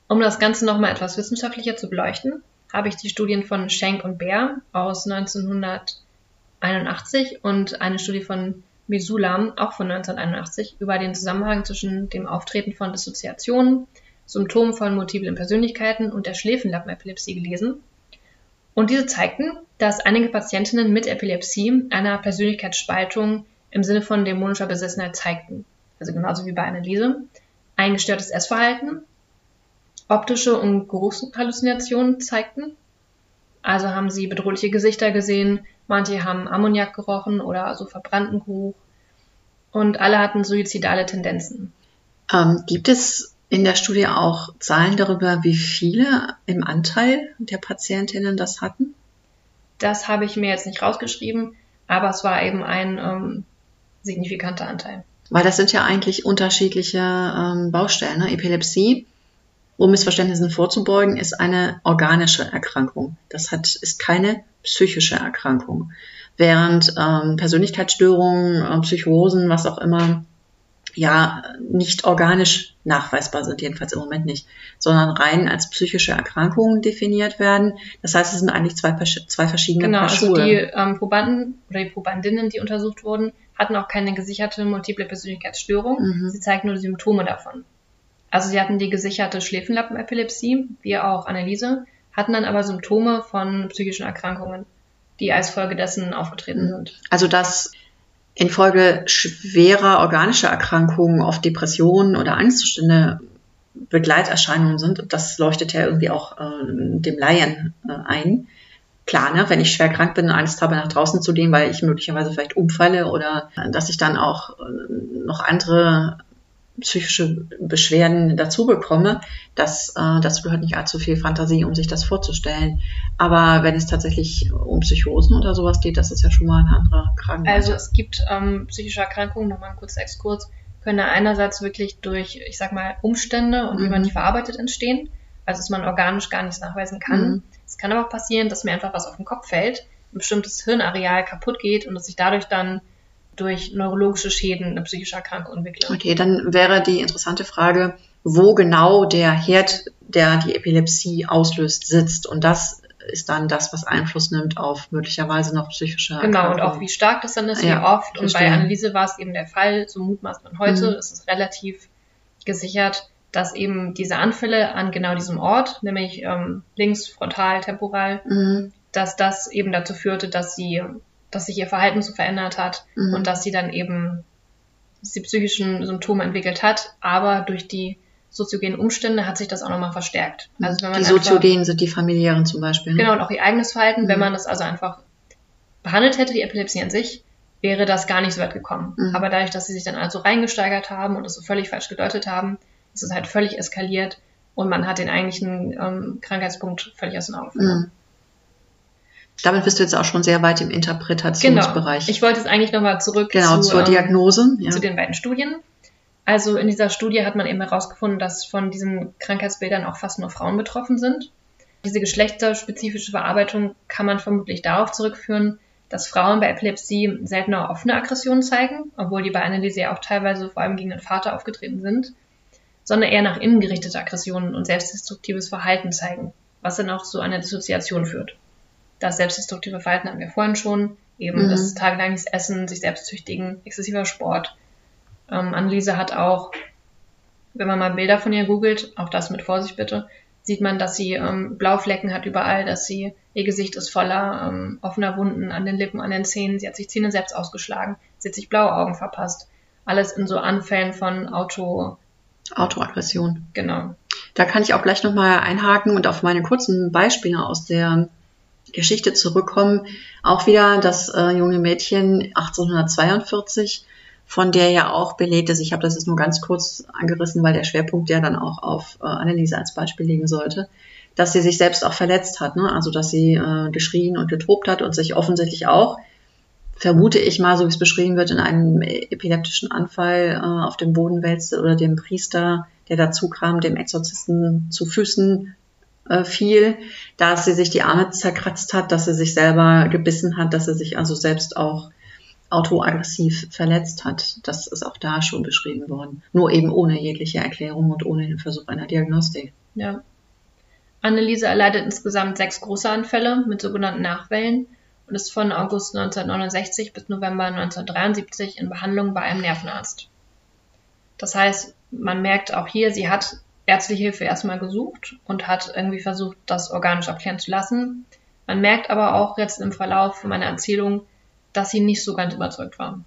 Um das Ganze nochmal etwas wissenschaftlicher zu beleuchten, habe ich die Studien von Schenk und Bär aus 1981 und eine Studie von Mesulam, auch von 1981, über den Zusammenhang zwischen dem Auftreten von Dissoziationen Symptomen von multiplen Persönlichkeiten und der Schläfenlappenepilepsie gelesen. Und diese zeigten, dass einige Patientinnen mit Epilepsie einer Persönlichkeitsspaltung im Sinne von dämonischer Besessenheit zeigten. Also genauso wie bei Anneliese. Ein gestörtes Essverhalten, optische und Geruchshalluzinationen zeigten. Also haben sie bedrohliche Gesichter gesehen, manche haben Ammoniak gerochen oder so verbrannten Geruch und alle hatten suizidale Tendenzen. Ähm, gibt es in der Studie auch Zahlen darüber, wie viele im Anteil der Patientinnen das hatten? Das habe ich mir jetzt nicht rausgeschrieben, aber es war eben ein ähm, signifikanter Anteil. Weil das sind ja eigentlich unterschiedliche ähm, Baustellen. Ne? Epilepsie, um Missverständnissen vorzubeugen, ist eine organische Erkrankung. Das hat, ist keine psychische Erkrankung. Während ähm, Persönlichkeitsstörungen, äh, Psychosen, was auch immer, ja nicht organisch nachweisbar sind, jedenfalls im Moment nicht, sondern rein als psychische Erkrankungen definiert werden. Das heißt, es sind eigentlich zwei, zwei verschiedene genau, Paar also Schuhe. die ähm, Probanden oder die Probandinnen, die untersucht wurden, hatten auch keine gesicherte multiple Persönlichkeitsstörung. Mhm. Sie zeigten nur die Symptome davon. Also sie hatten die gesicherte Schläfenlappenepilepsie, wie auch Anneliese, hatten dann aber Symptome von psychischen Erkrankungen, die als Folge dessen aufgetreten sind. Also dass infolge schwerer organischer Erkrankungen oft Depressionen oder Angstzustände Begleiterscheinungen sind, das leuchtet ja irgendwie auch äh, dem Laien äh, ein. Klar, ne, wenn ich schwer krank bin und Angst habe, nach draußen zu gehen, weil ich möglicherweise vielleicht umfalle oder äh, dass ich dann auch äh, noch andere psychische Beschwerden dazu bekomme, das, äh, das gehört nicht allzu viel Fantasie, um sich das vorzustellen. Aber wenn es tatsächlich um Psychosen oder sowas geht, das ist ja schon mal eine andere Krankheit. Also es gibt ähm, psychische Erkrankungen, nochmal ein kurzer Exkurs, können einerseits wirklich durch, ich sag mal, Umstände und wie man Mhm. die verarbeitet entstehen, also dass man organisch gar nichts nachweisen kann. Mhm. Es kann aber auch passieren, dass mir einfach was auf den Kopf fällt, ein bestimmtes Hirnareal kaputt geht und dass ich dadurch dann durch neurologische Schäden eine psychische Erkrankung entwickle. Okay, dann wäre die interessante Frage, wo genau der Herd, der die Epilepsie auslöst, sitzt. Und das ist dann das, was Einfluss nimmt auf möglicherweise noch psychische Genau, und Erkrankungen. auch wie stark das dann ist, Ja, wie oft. Und bei. Anneliese war es eben der Fall, so mutmaßt man heute, Mhm. ist es relativ gesichert, dass eben diese Anfälle an genau diesem Ort, nämlich ähm, links, frontal, temporal, Mhm. dass das eben dazu führte, dass sie, dass sich ihr Verhalten so verändert hat Mhm. und dass sie dann eben die psychischen Symptome entwickelt hat, aber durch die soziogenen Umstände hat sich das auch nochmal verstärkt. Also wenn man die Soziogenen sind die familiären zum Beispiel. ne? Genau, und auch ihr eigenes Verhalten, wenn Mhm. man das also einfach behandelt hätte, die Epilepsie an sich, wäre das gar nicht so weit gekommen. Mhm. Aber dadurch, dass sie sich dann also reingesteigert haben und es so völlig falsch gedeutet haben, ist es halt völlig eskaliert und man hat den eigentlichen ähm, Krankheitspunkt völlig aus den Augen verloren. Mhm. Damit bist du jetzt auch schon sehr weit im Genau. Interpretationsbereich. Ich wollte jetzt eigentlich nochmal zurück genau, zu, zur ähm, Diagnose. Ja. zu den beiden Studien. Also in dieser Studie hat man eben herausgefunden, dass von diesen Krankheitsbildern auch fast nur Frauen betroffen sind. Diese geschlechterspezifische Verarbeitung kann man vermutlich darauf zurückführen, dass Frauen bei Epilepsie seltener offene Aggressionen zeigen, obwohl die bei Anneliese ja auch teilweise vor allem gegen den Vater aufgetreten sind, sondern eher nach innen gerichtete Aggressionen und selbstdestruktives Verhalten zeigen, was dann auch zu einer Dissoziation führt. Das selbstdestruktive Verhalten hatten wir vorhin schon, eben Mhm. das tagelanges Essen, sich selbst züchtigen, exzessiver Sport. Ähm, Anneliese hat auch, wenn man mal Bilder von ihr googelt, auch das mit Vorsicht bitte, sieht man, dass sie ähm, Blauflecken hat überall, dass sie, ihr Gesicht ist voller ähm, offener Wunden an den Lippen, an den Zähnen, sie hat sich Zähne selbst ausgeschlagen, sie hat sich blaue Augen verpasst. Alles in so Anfällen von Auto, Autoaggression. genau. Da kann ich auch gleich nochmal einhaken und auf meine kurzen Beispiele aus der Geschichte zurückkommen. Auch wieder das äh, junge Mädchen 1842, von der ja auch belegt ist, ich habe das jetzt nur ganz kurz angerissen, weil der Schwerpunkt ja dann auch auf äh, Anneliese als Beispiel liegen sollte, dass sie sich selbst auch verletzt hat. Ne? Also dass sie äh, geschrien und getobt hat und sich offensichtlich auch, vermute ich mal, so wie es beschrieben wird, in einem epileptischen Anfall äh, auf dem Boden wälzte oder dem Priester, der dazu kam, dem Exorzisten zu Füßen äh, fiel, dass sie sich die Arme zerkratzt hat, dass sie sich selber gebissen hat, dass sie sich also selbst auch autoaggressiv verletzt hat. Das ist auch da schon beschrieben worden. Nur eben ohne jegliche Erklärung und ohne den Versuch einer Diagnostik. Ja. Anneliese erleidet insgesamt sechs große Anfälle mit sogenannten Nachwellen und ist von August 1969 bis November 1973 in Behandlung bei einem Nervenarzt. Das heißt, man merkt auch hier, sie hat ärztliche Hilfe erstmal gesucht und hat irgendwie versucht, das organisch abklären zu lassen. Man merkt aber auch jetzt im Verlauf meiner Erzählung, dass sie nicht so ganz überzeugt war.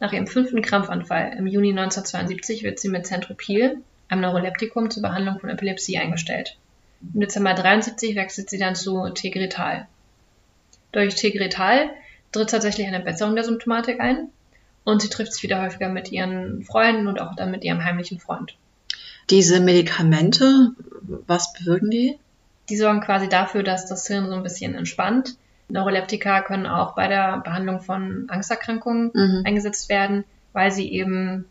Nach ihrem fünften Krampfanfall im Juni 1972 wird sie mit Centropil, einem Neuroleptikum zur Behandlung von Epilepsie, eingestellt. Im Dezember 73 wechselt sie dann zu Tegretal. Durch Tegretal tritt tatsächlich eine Besserung der Symptomatik ein und sie trifft sich wieder häufiger mit ihren Freunden und auch dann mit ihrem heimlichen Freund. Diese Medikamente, was bewirken die? Die sorgen quasi dafür, dass das Hirn so ein bisschen entspannt. Neuroleptika können auch bei der Behandlung von Angsterkrankungen mhm. eingesetzt werden, weil sie eben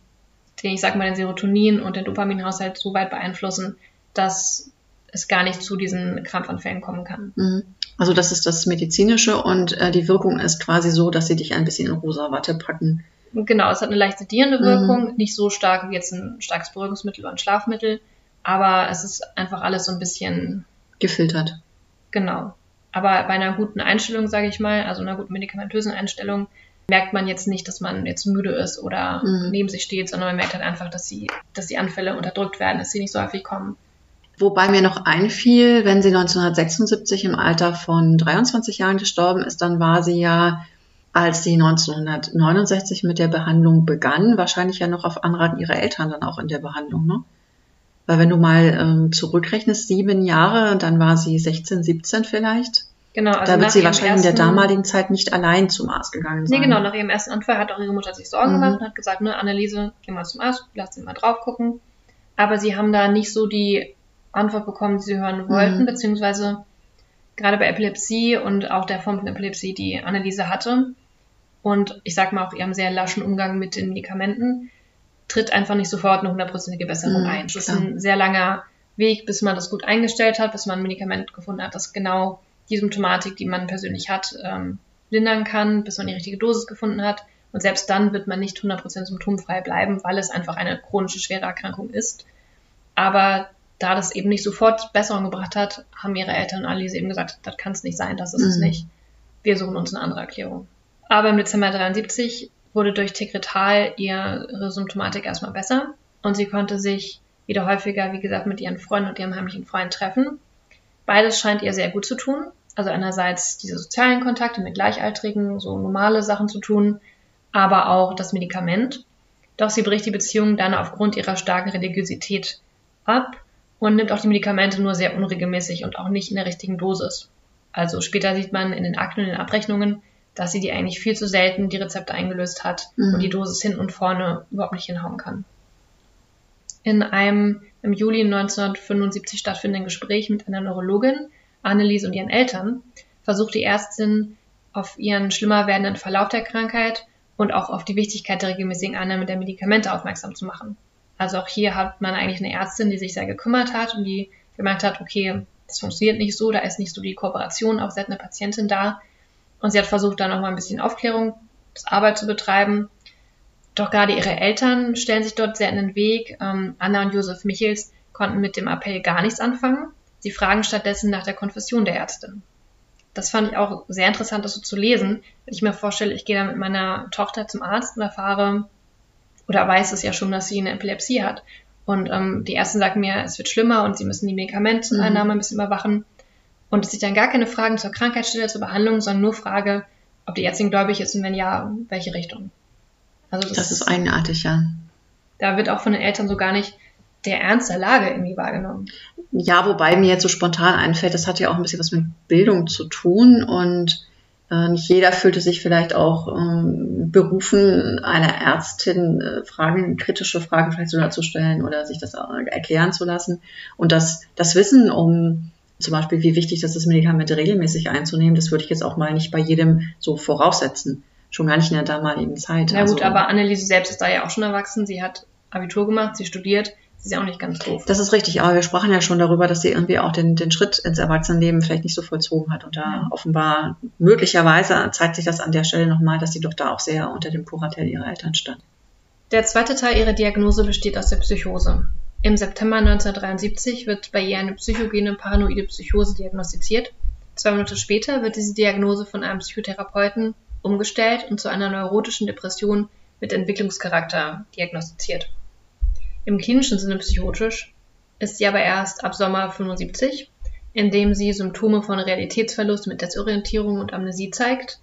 den, ich sag mal, den Serotonin und den Dopaminhaushalt so weit beeinflussen, dass es gar nicht zu diesen Krampfanfällen kommen kann. Mhm. Also das ist das Medizinische und äh, die Wirkung ist quasi so, dass sie dich ein bisschen in rosa Watte packen. Genau, es hat eine leicht sedierende Wirkung, mhm. nicht so stark wie jetzt ein starkes Beruhigungsmittel oder ein Schlafmittel, aber es ist einfach alles so ein bisschen gefiltert. Genau. Aber bei einer guten Einstellung, sage ich mal, also einer guten medikamentösen Einstellung, merkt man jetzt nicht, dass man jetzt müde ist oder mhm. neben sich steht, sondern man merkt halt einfach, dass, sie, dass die Anfälle unterdrückt werden, dass sie nicht so häufig kommen. Wobei mir noch einfiel, wenn sie 1976 im Alter von 23 Jahren gestorben ist, dann war sie ja, als sie 1969 mit der Behandlung begann, wahrscheinlich ja noch auf Anraten ihrer Eltern dann auch in der Behandlung, ne? Weil wenn du mal ähm, zurückrechnest, sieben Jahre, dann war sie 16, 17 vielleicht. Genau, also da wird sie wahrscheinlich in der damaligen Zeit nicht allein zum Arzt gegangen sein. Nee, genau, nach ihrem ersten Anfall hat auch ihre Mutter sich Sorgen mhm. gemacht und hat gesagt, ne, Anneliese, geh mal zum Arzt, lass sie mal drauf gucken. Aber sie haben da nicht so die Antwort bekommen, die sie hören wollten, mhm. beziehungsweise gerade bei Epilepsie und auch der Form von Epilepsie, die Anneliese hatte, und ich sag mal auch ihrem sehr laschen Umgang mit den Medikamenten, tritt einfach nicht sofort eine hundertprozentige Besserung mhm, ein. Es ist ein sehr langer Weg, bis man das gut eingestellt hat, bis man ein Medikament gefunden hat, das genau die Symptomatik, die man persönlich hat, ähm, lindern kann, bis man die richtige Dosis gefunden hat. Und selbst dann wird man nicht 100% symptomfrei bleiben, weil es einfach eine chronische, schwere Erkrankung ist. Aber da das eben nicht sofort Besserung gebracht hat, haben ihre Eltern und Alice eben gesagt, das kann es nicht sein, das ist mhm. es nicht. Wir suchen uns eine andere Erklärung. Aber im Dezember 73 wurde durch Tegretal ihre Symptomatik erstmal besser und sie konnte sich wieder häufiger, wie gesagt, mit ihren Freunden und ihrem heimlichen Freund treffen. Beides scheint ihr sehr gut zu tun. Also einerseits diese sozialen Kontakte mit Gleichaltrigen, so normale Sachen zu tun, aber auch das Medikament. Doch sie bricht die Beziehung dann aufgrund ihrer starken Religiosität ab und nimmt auch die Medikamente nur sehr unregelmäßig und auch nicht in der richtigen Dosis. Also später sieht man in den Akten und den Abrechnungen, dass sie die eigentlich viel zu selten die Rezepte eingelöst hat mhm. und die Dosis hin und vorne überhaupt nicht hinhauen kann. In einem im Juli 1975 stattfindenden Gespräch mit einer Neurologin, Anneliese und ihren Eltern, versucht die Ärztin auf ihren schlimmer werdenden Verlauf der Krankheit und auch auf die Wichtigkeit der regelmäßigen Annahme der Medikamente aufmerksam zu machen. Also auch hier hat man eigentlich eine Ärztin, die sich sehr gekümmert hat und die gemerkt hat, okay, das funktioniert nicht so, da ist nicht so die Kooperation, auch sie hat eine Patientin da. Und sie hat versucht, da nochmal ein bisschen Aufklärungsarbeit zu betreiben. Doch gerade ihre Eltern stellen sich dort sehr in den Weg. Ähm, Anna und Josef Michels konnten mit dem Appell gar nichts anfangen. Sie fragen stattdessen nach der Konfession der Ärztin. Das fand ich auch sehr interessant, das so zu lesen. Wenn ich mir vorstelle, ich gehe da mit meiner Tochter zum Arzt und erfahre, oder weiß es ja schon, dass sie eine Epilepsie hat. Und ähm, die Ärzte sagen mir, es wird schlimmer und sie müssen die Medikamenteneinnahme mhm. ein bisschen überwachen. Und dass ich dann gar keine Fragen zur Krankheit stelle, zur Behandlung, sondern nur frage, ob die Ärztin gläubig ist und wenn ja, welche Richtung. Also das, das ist eigenartig, ja. Da wird auch von den Eltern so gar nicht der Ernst der Lage irgendwie wahrgenommen. Ja, wobei mir jetzt so spontan einfällt, das hat ja auch ein bisschen was mit Bildung zu tun und äh, nicht jeder fühlte sich vielleicht auch ähm, berufen, einer Ärztin äh, Fragen, kritische Fragen vielleicht sogar zu stellen oder sich das erklären zu lassen. Und das, das Wissen um zum Beispiel, wie wichtig das ist, Medikamente regelmäßig einzunehmen, das würde ich jetzt auch mal nicht bei jedem so voraussetzen. Schon gar nicht in der damaligen Zeit. Na gut, also, aber Anneliese selbst ist da ja auch schon erwachsen. Sie hat Abitur gemacht, sie studiert ist ja auch nicht ganz doof. Das ist richtig, aber wir sprachen ja schon darüber, dass sie irgendwie auch den, den Schritt ins Erwachsenenleben vielleicht nicht so vollzogen hat. Und da ja. offenbar, möglicherweise zeigt sich das an der Stelle nochmal, dass sie doch da auch sehr unter dem Kuratell ihrer Eltern stand. Der zweite Teil ihrer Diagnose besteht aus der Psychose. Im September 1973 wird bei ihr eine psychogene paranoide Psychose diagnostiziert. Zwei Monate später wird diese Diagnose von einem Psychotherapeuten umgestellt und zu einer neurotischen Depression mit Entwicklungscharakter diagnostiziert im klinischen Sinne psychotisch, ist sie aber erst ab Sommer 75, indem sie Symptome von Realitätsverlust mit Desorientierung und Amnesie zeigt.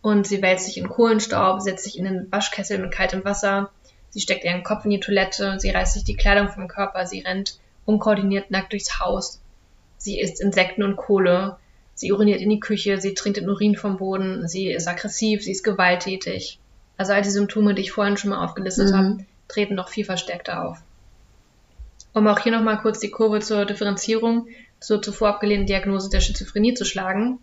Und sie wälzt sich in Kohlenstaub, setzt sich in den Waschkessel mit kaltem Wasser, sie steckt ihren Kopf in die Toilette, sie reißt sich die Kleidung vom Körper, sie rennt unkoordiniert nackt durchs Haus, sie isst Insekten und Kohle, sie uriniert in die Küche, sie trinkt den Urin vom Boden, sie ist aggressiv, sie ist gewalttätig. Also all die Symptome, die ich vorhin schon mal aufgelistet Mhm. habe, treten noch viel verstärkter auf. Um auch hier nochmal kurz die Kurve zur Differenzierung zur zuvor abgelehnten Diagnose der Schizophrenie zu schlagen.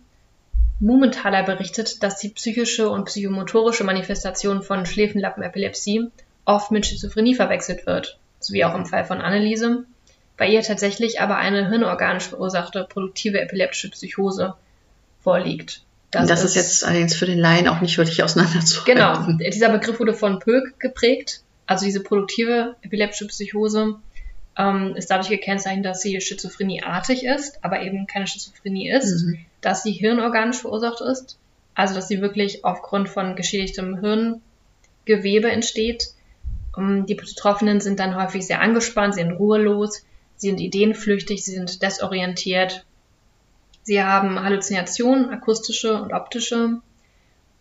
Mumenthaler berichtet, dass die psychische und psychomotorische Manifestation von Schläfenlappenepilepsie oft mit Schizophrenie verwechselt wird, sowie auch im Fall von Anneliese, bei ihr tatsächlich aber eine hirnorganisch verursachte produktive epileptische Psychose vorliegt. Das, das ist, jetzt allerdings für den Laien auch nicht wirklich auseinanderzuhalten. Genau, dieser Begriff wurde von Pöck geprägt. Also diese produktive epileptische Psychose ähm, ist dadurch gekennzeichnet, dass sie schizophrenieartig ist, aber eben keine Schizophrenie ist, Mhm. dass sie hirnorganisch verursacht ist, also dass sie wirklich aufgrund von geschädigtem Hirngewebe entsteht. Ähm, die Betroffenen sind dann häufig sehr angespannt, sie sind ruhelos, sie sind ideenflüchtig, sie sind desorientiert, sie haben Halluzinationen, akustische und optische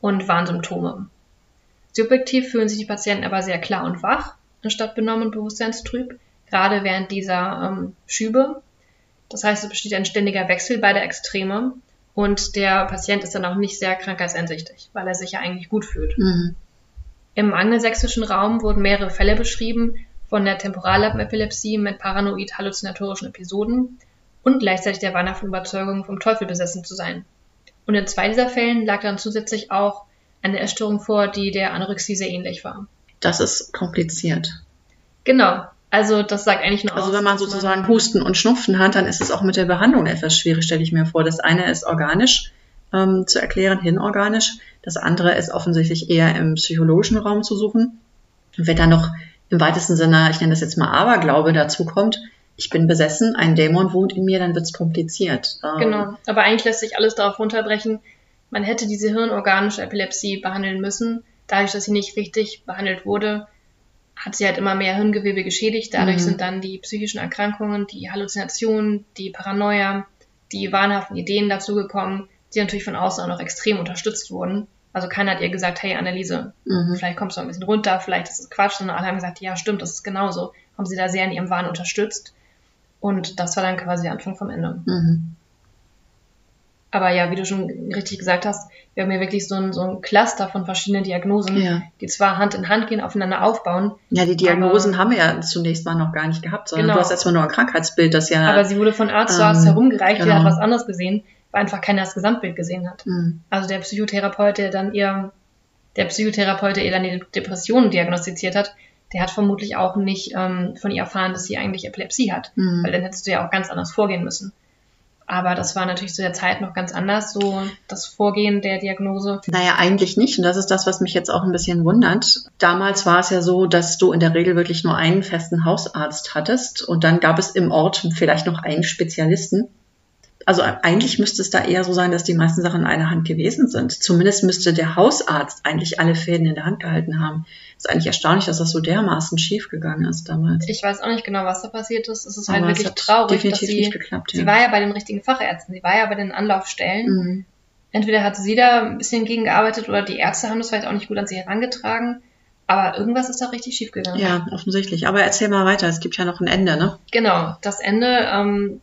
und Warnsymptome. Subjektiv fühlen sich die Patienten aber sehr klar und wach, anstatt benommen und bewusstseinstrüb, gerade während dieser ähm, Schübe. Das heißt, es besteht ein ständiger Wechsel beider Extreme und der Patient ist dann auch nicht sehr krankheitseinsichtig, weil er sich ja eigentlich gut fühlt. Mhm. Im angelsächsischen Raum wurden mehrere Fälle beschrieben von der Temporallappenepilepsie mit paranoid-halluzinatorischen Episoden und gleichzeitig der wahnhaften Überzeugung, vom Teufel besessen zu sein. Und in zwei dieser Fällen lag dann zusätzlich auch eine Essstörung vor, die der Anorexie sehr ähnlich war. Das ist kompliziert. Genau. Also das sagt eigentlich nur Also aus, wenn man sozusagen Husten und Schnupfen hat, dann ist es auch mit der Behandlung etwas schwierig, stelle ich mir vor. Das eine ist organisch ähm, zu erklären, hirnorganisch. Das andere ist offensichtlich eher im psychologischen Raum zu suchen. Und wenn dann noch im weitesten Sinne, ich nenne das jetzt mal Aberglaube, dazu kommt, ich bin besessen, ein Dämon wohnt in mir, dann wird es kompliziert. Ähm, Genau. Aber eigentlich lässt sich alles darauf runterbrechen, man hätte diese hirnorganische Epilepsie behandeln müssen. Dadurch, dass sie nicht richtig behandelt wurde, hat sie halt immer mehr Hirngewebe geschädigt. Dadurch Mhm. sind dann die psychischen Erkrankungen, die Halluzinationen, die Paranoia, die wahnhaften Ideen dazugekommen, die natürlich von außen auch noch extrem unterstützt wurden. Also keiner hat ihr gesagt, hey Anneliese, Mhm. vielleicht kommst du ein bisschen runter, vielleicht ist es Quatsch, sondern alle haben gesagt, ja stimmt, das ist genauso. Haben sie da sehr in ihrem Wahn unterstützt. Und das war dann quasi der Anfang vom Ende. Mhm. Aber ja, wie du schon richtig gesagt hast, wir haben hier wirklich so ein, so ein Cluster von verschiedenen Diagnosen, Ja. die zwar Hand in Hand gehen, aufeinander aufbauen, ja, die Diagnosen haben wir ja zunächst mal noch gar nicht gehabt, sondern Genau. du hast erstmal nur ein Krankheitsbild, das ja. aber sie wurde von Arzt zu Ähm, Arzt herumgereicht, jeder genau. hat was anderes gesehen, weil einfach keiner das Gesamtbild gesehen hat. Mhm. Also der Psychotherapeut, der dann ihr, der Psychotherapeut, der ihr dann die Depression diagnostiziert hat, der hat vermutlich auch nicht ähm, von ihr erfahren, dass sie eigentlich Epilepsie hat, Mhm. weil dann hättest du ja auch ganz anders vorgehen müssen. Aber das war natürlich zu der Zeit noch ganz anders, so das Vorgehen der Diagnose. Naja, eigentlich nicht. Und das ist das, was mich jetzt auch ein bisschen wundert. Damals war es ja so, dass du in der Regel wirklich nur einen festen Hausarzt hattest und dann gab es im Ort vielleicht noch einen Spezialisten. Also eigentlich müsste es da eher so sein, dass die meisten Sachen in einer Hand gewesen sind. Zumindest müsste der Hausarzt eigentlich alle Fäden in der Hand gehalten haben. ist eigentlich erstaunlich, dass das so dermaßen schief gegangen ist damals. Ich weiß auch nicht genau, was da passiert ist. Es ist halt Aber es wirklich traurig, dass definitiv sie, nicht geklappt. sie war ja bei den richtigen Fachärzten, sie war ja bei den Anlaufstellen. Mhm. Entweder hat sie da ein bisschen gegengearbeitet oder die Ärzte haben das vielleicht auch nicht gut an sie herangetragen. Aber irgendwas ist da richtig schief gegangen. Ja, offensichtlich. Aber erzähl mal weiter. Es gibt ja noch ein Ende, ne? Genau, das Ende ähm,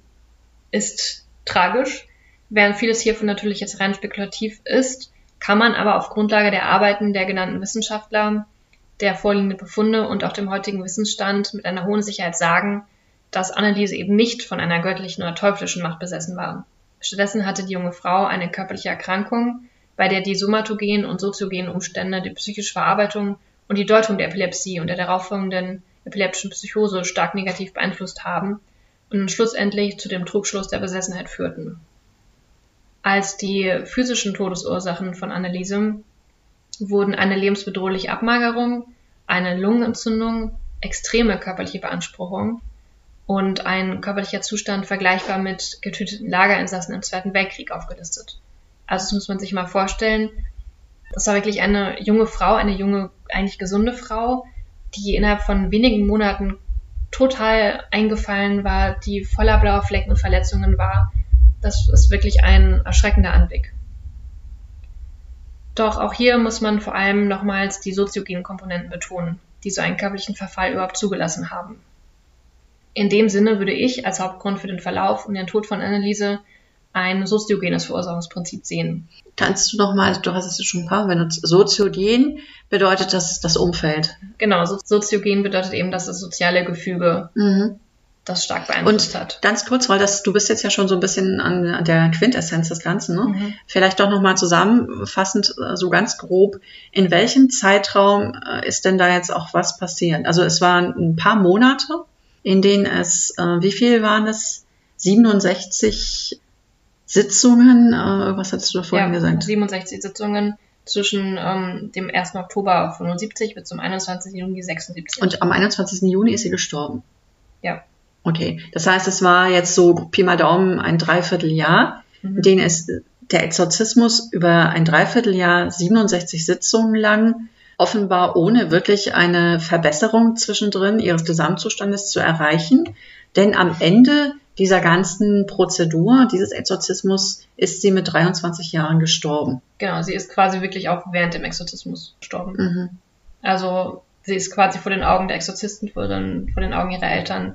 ist tragisch. Während vieles hiervon natürlich jetzt rein spekulativ ist, kann man aber auf Grundlage der Arbeiten der genannten Wissenschaftler, der vorliegenden Befunde und auch dem heutigen Wissensstand mit einer hohen Sicherheit sagen, dass Anneliese eben nicht von einer göttlichen oder teuflischen Macht besessen war. Stattdessen hatte die junge Frau eine körperliche Erkrankung, bei der die somatogenen und soziogenen Umstände, die psychische Verarbeitung und die Deutung der Epilepsie und der darauffolgenden epileptischen Psychose stark negativ beeinflusst haben und schlussendlich zu dem Trugschluss der Besessenheit führten. Als die physischen Todesursachen von Anneliese wurden eine lebensbedrohliche Abmagerung, eine Lungenentzündung, extreme körperliche Beanspruchung und ein körperlicher Zustand vergleichbar mit getöteten Lagerinsassen im Zweiten Weltkrieg aufgelistet. Also das muss man sich mal vorstellen. Das war wirklich eine junge Frau, eine junge, eigentlich gesunde Frau, die innerhalb von wenigen Monaten total eingefallen war, die voller blauer Flecken und Verletzungen war. Das ist wirklich ein erschreckender Anblick. Doch auch hier muss man vor allem nochmals die soziogenen Komponenten betonen, die so einen körperlichen Verfall überhaupt zugelassen haben. In dem Sinne würde ich als Hauptgrund für den Verlauf und den Tod von Anneliese ein soziogenes Verursachungsprinzip sehen. Kannst du nochmal, du hast es schon ein paar benutzt, soziogen bedeutet das das Umfeld. Genau, soziogen bedeutet eben, dass das soziale Gefüge mhm. das stark beeinflusst Und hat. Ganz kurz, weil das, du bist jetzt ja schon so ein bisschen an, der Quintessenz des Ganzen, ne? Mhm. Vielleicht doch nochmal zusammenfassend, äh, so ganz grob, in welchem Zeitraum äh, ist denn da jetzt auch was passiert? Also es waren ein paar Monate, in denen es, äh, wie viel waren es? 67 Sitzungen, äh, was hast du da vorhin ja, gesagt? 67 Sitzungen zwischen ähm, dem 1. Oktober 75 bis zum 21. Juni 76. Und am 21. Juni ist sie gestorben? Ja. Okay, das heißt, es war jetzt so Pi mal Daumen ein Dreivierteljahr, mhm. in denen es der Exorzismus über ein Dreivierteljahr 67 Sitzungen lang offenbar ohne wirklich eine Verbesserung zwischendrin ihres Gesamtzustandes zu erreichen. Denn am Ende dieser ganzen Prozedur, dieses Exorzismus, ist sie mit 23 Jahren gestorben. Genau, sie ist quasi wirklich auch während dem Exorzismus gestorben. Mhm. Also sie ist quasi vor den Augen der Exorzisten, vor den, vor den Augen ihrer Eltern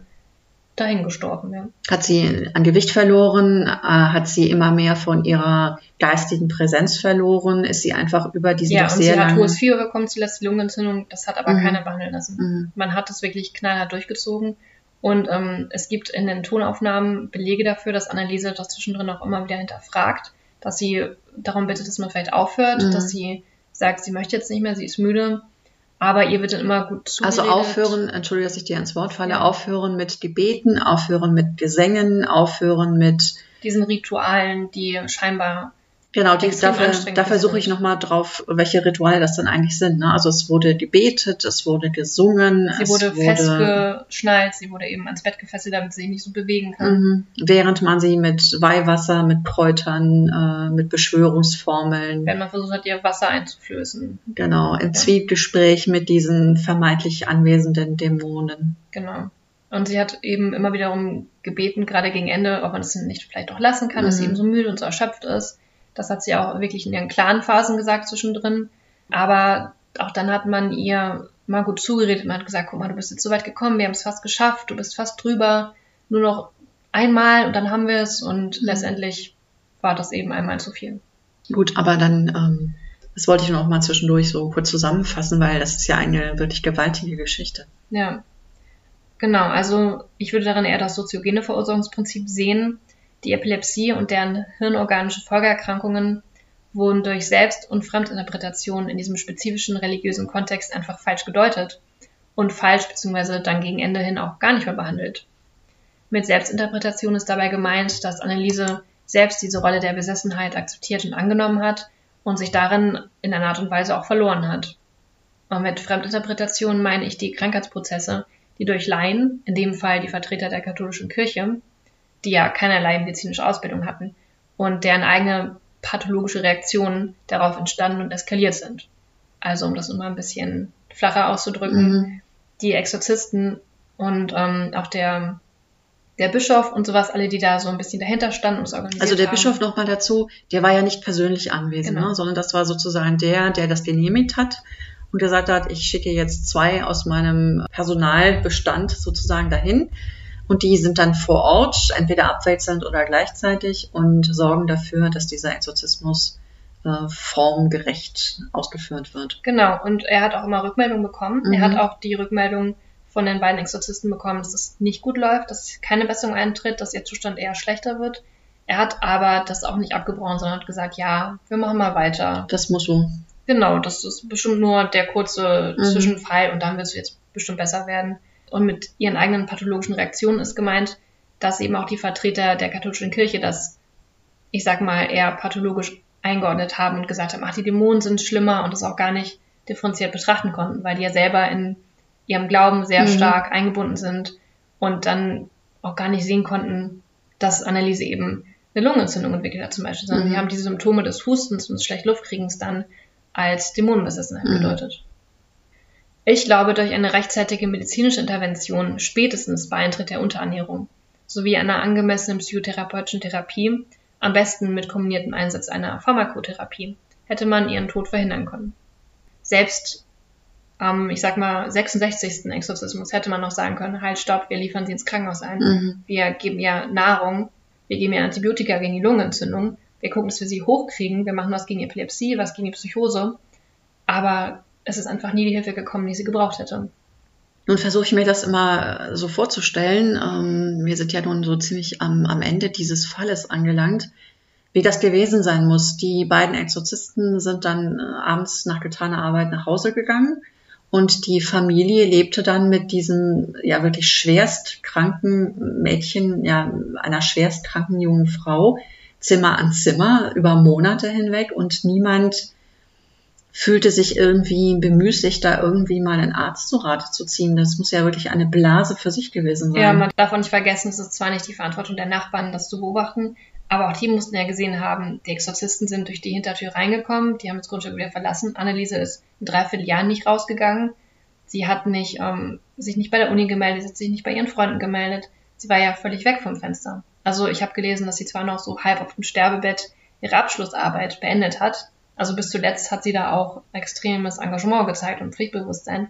dahin gestorben. Ja. Hat sie an Gewicht verloren? Äh, hat sie immer mehr von ihrer geistigen Präsenz verloren? Ist sie einfach über diesen ja, doch sehr sie hat hohes Fieber bekommen, zuletzt Lungenentzündung. Das hat aber mhm. keiner behandeln lassen. Mhm. Man hat es wirklich knallhart durchgezogen. Und ähm, es gibt in den Tonaufnahmen Belege dafür, dass Anneliese das zwischendrin auch immer wieder hinterfragt, dass sie darum bittet, dass man vielleicht aufhört, mhm. dass sie sagt, sie möchte jetzt nicht mehr, sie ist müde. Aber ihr wird dann immer gut zugeredet. Also aufhören, entschuldige, dass ich dir ins Wort falle, ja. aufhören mit Gebeten, aufhören mit Gesängen, aufhören mit diesen Ritualen, die scheinbar Genau, die, dafür, da versuche ich nochmal drauf, welche Rituale das dann eigentlich sind. Ne? Also es wurde gebetet, es wurde gesungen. Sie wurde, wurde festgeschnallt, sie wurde eben ans Bett gefesselt, damit sie sich nicht so bewegen kann. Mhm. Während man sie mit Weihwasser, mit Kräutern, äh, mit Beschwörungsformeln. Wenn man versucht hat, ihr Wasser einzuflößen. Genau, im ja. Zwiegespräch mit diesen vermeintlich anwesenden Dämonen. Genau. Und sie hat eben immer wiederum gebeten, gerade gegen Ende, ob man es nicht vielleicht auch lassen kann, mhm. dass sie mhm. eben so müde und so erschöpft ist das hat sie auch wirklich in ihren klaren Phasen gesagt zwischendrin. Aber auch dann hat man ihr mal gut zugeredet. Man hat gesagt, guck mal, du bist jetzt so weit gekommen, wir haben es fast geschafft, du bist fast drüber. Nur noch einmal und dann haben wir es. Und mhm. letztendlich war das eben einmal zu viel. Gut, aber dann, ähm, das wollte ich noch mal zwischendurch so kurz zusammenfassen, weil das ist ja eine wirklich gewaltige Geschichte. Ja. Genau, also ich würde darin eher das soziogene Verursachungsprinzip sehen, die Epilepsie und deren hirnorganische Folgeerkrankungen wurden durch Selbst- und Fremdinterpretationen in diesem spezifischen religiösen Kontext einfach falsch gedeutet und falsch bzw. dann gegen Ende hin auch gar nicht mehr behandelt. Mit Selbstinterpretation ist dabei gemeint, dass Anneliese selbst diese Rolle der Besessenheit akzeptiert und angenommen hat und sich darin in einer Art und Weise auch verloren hat. Und mit Fremdinterpretation meine ich die Krankheitsprozesse, die durch Laien, in dem Fall die Vertreter der katholischen Kirche, die ja keinerlei medizinische Ausbildung hatten und deren eigene pathologische Reaktionen darauf entstanden und eskaliert sind. Also um das immer ein bisschen flacher auszudrücken, mhm. die Exorzisten und ähm, auch der der Bischof und sowas, alle, die da so ein bisschen dahinter standen und es organisiert Also der haben. Bischof nochmal dazu, der war ja nicht persönlich anwesend, genau. ne, sondern das war sozusagen der, der das genehmigt hat und gesagt hat, ich schicke jetzt zwei aus meinem Personalbestand sozusagen dahin. Und die sind dann vor Ort, entweder abwechselnd oder gleichzeitig und sorgen dafür, dass dieser Exorzismus äh, formgerecht ausgeführt wird. Genau, und er hat auch immer Rückmeldungen bekommen. Mhm. Er hat auch die Rückmeldung von den beiden Exorzisten bekommen, dass es nicht gut läuft, dass keine Besserung eintritt, dass ihr Zustand eher schlechter wird. Er hat aber das auch nicht abgebrochen, sondern hat gesagt, ja, wir machen mal weiter. Das muss so. Genau, das ist bestimmt nur der kurze mhm. Zwischenfall und dann wird es jetzt bestimmt besser werden. Und mit ihren eigenen pathologischen Reaktionen ist gemeint, dass eben auch die Vertreter der katholischen Kirche das, ich sag mal, eher pathologisch eingeordnet haben und gesagt haben, ach, die Dämonen sind schlimmer und das auch gar nicht differenziert betrachten konnten, weil die ja selber in ihrem Glauben sehr mhm. stark eingebunden sind und dann auch gar nicht sehen konnten, dass Anneliese eben eine Lungenentzündung entwickelt hat zum Beispiel, sondern mhm. sie haben diese Symptome des Hustens und des Schlechtluftkriegens dann als Dämonenbesessenheit mhm. gedeutet. Ich glaube, durch eine rechtzeitige medizinische Intervention, spätestens bei Eintritt der Unterernährung, sowie einer angemessenen psychotherapeutischen Therapie, am besten mit kombiniertem Einsatz einer Pharmakotherapie, hätte man ihren Tod verhindern können. Selbst am, ich sag mal, 66. Exorzismus hätte man noch sagen können, halt, stopp, wir liefern sie ins Krankenhaus ein. Mhm. Wir geben ihr Nahrung, wir geben ihr Antibiotika gegen die Lungenentzündung, wir gucken, dass wir sie hochkriegen, wir machen was gegen Epilepsie, was gegen die Psychose. Aber es ist einfach nie die Hilfe gekommen, die sie gebraucht hätte. Nun versuche ich mir das immer so vorzustellen. Ähm, wir sind ja nun so ziemlich am, am Ende dieses Falles angelangt, wie das gewesen sein muss. Die beiden Exorzisten sind dann äh, abends nach getaner Arbeit nach Hause gegangen und die Familie lebte dann mit diesem ja wirklich schwerst kranken Mädchen, ja einer schwerst kranken jungen Frau Zimmer an Zimmer über Monate hinweg und niemand fühlte sich irgendwie bemüßigt, da irgendwie mal einen Arzt zu Rate zu ziehen. Das muss ja wirklich eine Blase für sich gewesen sein. Ja, man darf auch nicht vergessen, es ist zwar nicht die Verantwortung der Nachbarn, das zu beobachten, aber auch die mussten ja gesehen haben, die Exorzisten sind durch die Hintertür reingekommen, die haben das Grundstück wieder verlassen. Anneliese ist in dreiviertel Jahren nicht rausgegangen. Sie hat nicht, ähm, sich nicht bei der Uni gemeldet, sie hat sich nicht bei ihren Freunden gemeldet. Sie war ja völlig weg vom Fenster. Also ich habe gelesen, dass sie zwar noch so halb auf dem Sterbebett ihre Abschlussarbeit beendet hat, also bis zuletzt hat sie da auch extremes Engagement gezeigt und Pflichtbewusstsein.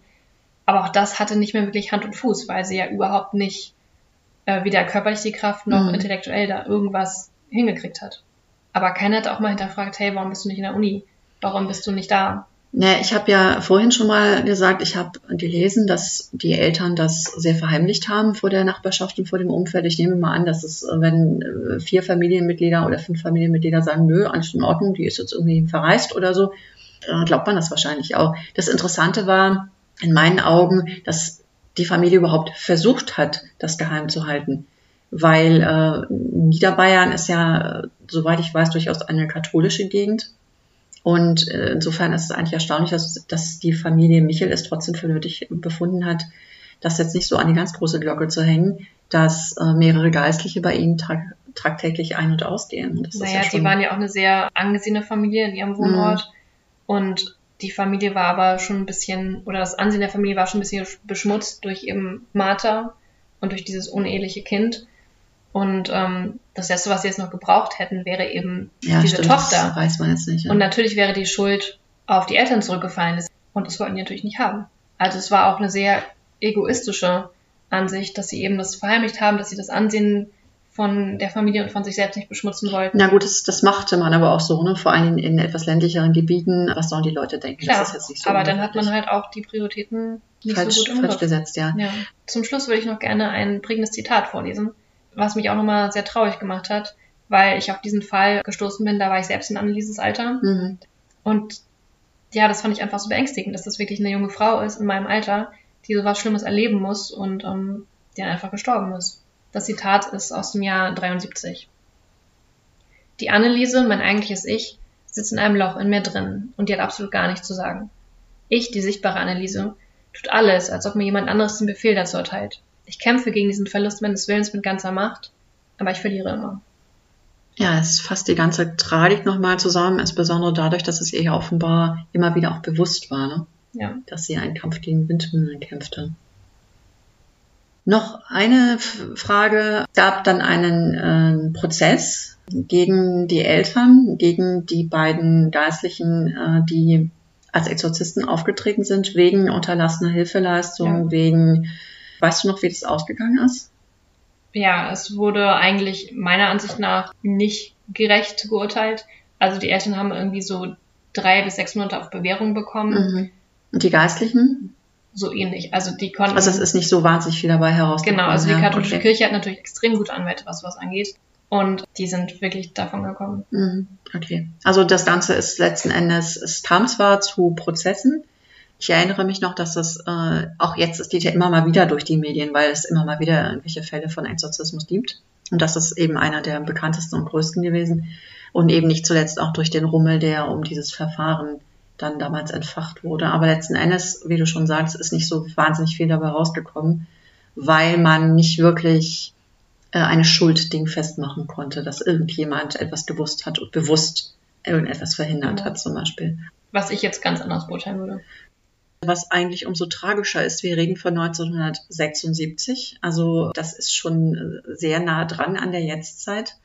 Aber auch das hatte nicht mehr wirklich Hand und Fuß, weil sie ja überhaupt nicht äh, weder körperlich die Kraft noch Mhm. intellektuell da irgendwas hingekriegt hat. Aber keiner hat auch mal hinterfragt, hey, warum bist du nicht in der Uni? Warum bist du nicht da? Ne, ich habe ja vorhin schon mal gesagt, ich habe gelesen, dass die Eltern das sehr verheimlicht haben vor der Nachbarschaft und vor dem Umfeld. Ich nehme mal an, dass es, wenn äh, vier Familienmitglieder oder fünf Familienmitglieder sagen, nö, alles in Ordnung, die ist jetzt irgendwie verreist oder so, glaubt man das wahrscheinlich auch. Das Interessante war in meinen Augen, dass die Familie überhaupt versucht hat, das geheim zu halten. Weil äh, Niederbayern ist ja, soweit ich weiß, durchaus eine katholische Gegend. Und äh, insofern ist es eigentlich erstaunlich, dass, dass die Familie Michel es trotzdem für nötig befunden hat, das jetzt nicht so an die ganz große Glocke zu hängen, dass äh, mehrere Geistliche bei ihnen tag tagtäglich ein- und ausgehen. Das naja, ja die waren ja auch eine sehr angesehene Familie in ihrem Wohnort. Und die Familie war aber schon ein bisschen, oder das Ansehen der Familie war schon ein bisschen beschmutzt durch eben Martha und durch dieses uneheliche Kind. Und ähm, das Letzte, was sie jetzt noch gebraucht hätten, wäre eben ja, diese stimmt, Tochter. Das weiß man jetzt nicht. Ja. Und natürlich wäre die Schuld auf die Eltern zurückgefallen. Und das wollten die natürlich nicht haben. Also es war auch eine sehr egoistische Ansicht, dass sie eben das verheimlicht haben, dass sie das Ansehen von der Familie und von sich selbst nicht beschmutzen wollten. Na gut, das, das machte man aber auch so, ne? vor allem in, in etwas ländlicheren Gebieten. Was sollen die Leute denken? Klar, das ist jetzt nicht so aber dann hat man halt auch die Prioritäten nicht falsch, so gut im falsch Griff. gesetzt, ja. Ja. Zum Schluss würde ich noch gerne ein prägendes Zitat vorlesen, was mich auch nochmal sehr traurig gemacht hat, weil ich auf diesen Fall gestoßen bin, da war ich selbst in Annelieses Alter. Mhm. Und ja, das fand ich einfach so beängstigend, dass das wirklich eine junge Frau ist in meinem Alter, die so was Schlimmes erleben muss und ähm, die dann einfach gestorben ist. Das Zitat ist aus dem Jahr 73. Die Anneliese, mein eigentliches Ich, sitzt in einem Loch in mir drin und die hat absolut gar nichts zu sagen. Ich, die sichtbare Anneliese, tut alles, als ob mir jemand anderes den Befehl dazu erteilt. Ich kämpfe gegen diesen Verlust meines Willens mit ganzer Macht, aber ich verliere immer. Ja, es fasst die ganze Tragik nochmal zusammen, insbesondere dadurch, dass es ihr ja offenbar immer wieder auch bewusst war, ne? Ja. dass sie einen Kampf gegen Windmühlen kämpfte. Noch eine Frage. gab dann einen äh, Prozess gegen die Eltern, gegen die beiden Geistlichen, äh, die als Exorzisten aufgetreten sind, wegen unterlassener Hilfeleistung, Ja. wegen, weißt du noch, wie das ausgegangen ist? Ja, es wurde eigentlich meiner Ansicht nach nicht gerecht geurteilt. Also die Eltern haben irgendwie so drei bis sechs Monate auf Bewährung bekommen, Mhm. Und die Geistlichen? so ähnlich. Also die konnten. Also es ist nicht so wahnsinnig viel dabei herausgekommen. genau, also die katholische okay. Kirche hat natürlich extrem gute Anwälte, was was angeht. Und die sind wirklich davon gekommen. Mhm, Okay. Also das Ganze ist letzten Endes, es kam zwar zu Prozessen. Ich erinnere mich noch, dass es äh, auch jetzt, es geht ja immer mal wieder durch die Medien, weil es immer mal wieder irgendwelche Fälle von Exorzismus gibt. Und das ist eben einer der bekanntesten und größten gewesen. Und eben nicht zuletzt auch durch den Rummel, der um dieses Verfahren dann damals entfacht wurde. Aber letzten Endes, wie du schon sagst, ist nicht so wahnsinnig viel dabei rausgekommen, weil man nicht wirklich äh, eine Schuld dingfest machen konnte, dass irgendjemand etwas gewusst hat und bewusst irgendetwas verhindert Ja. hat zum Beispiel. Was ich jetzt ganz anders beurteilen würde. Was eigentlich umso tragischer ist. Wir reden von 1976, also das ist schon sehr nah dran an der Jetztzeit.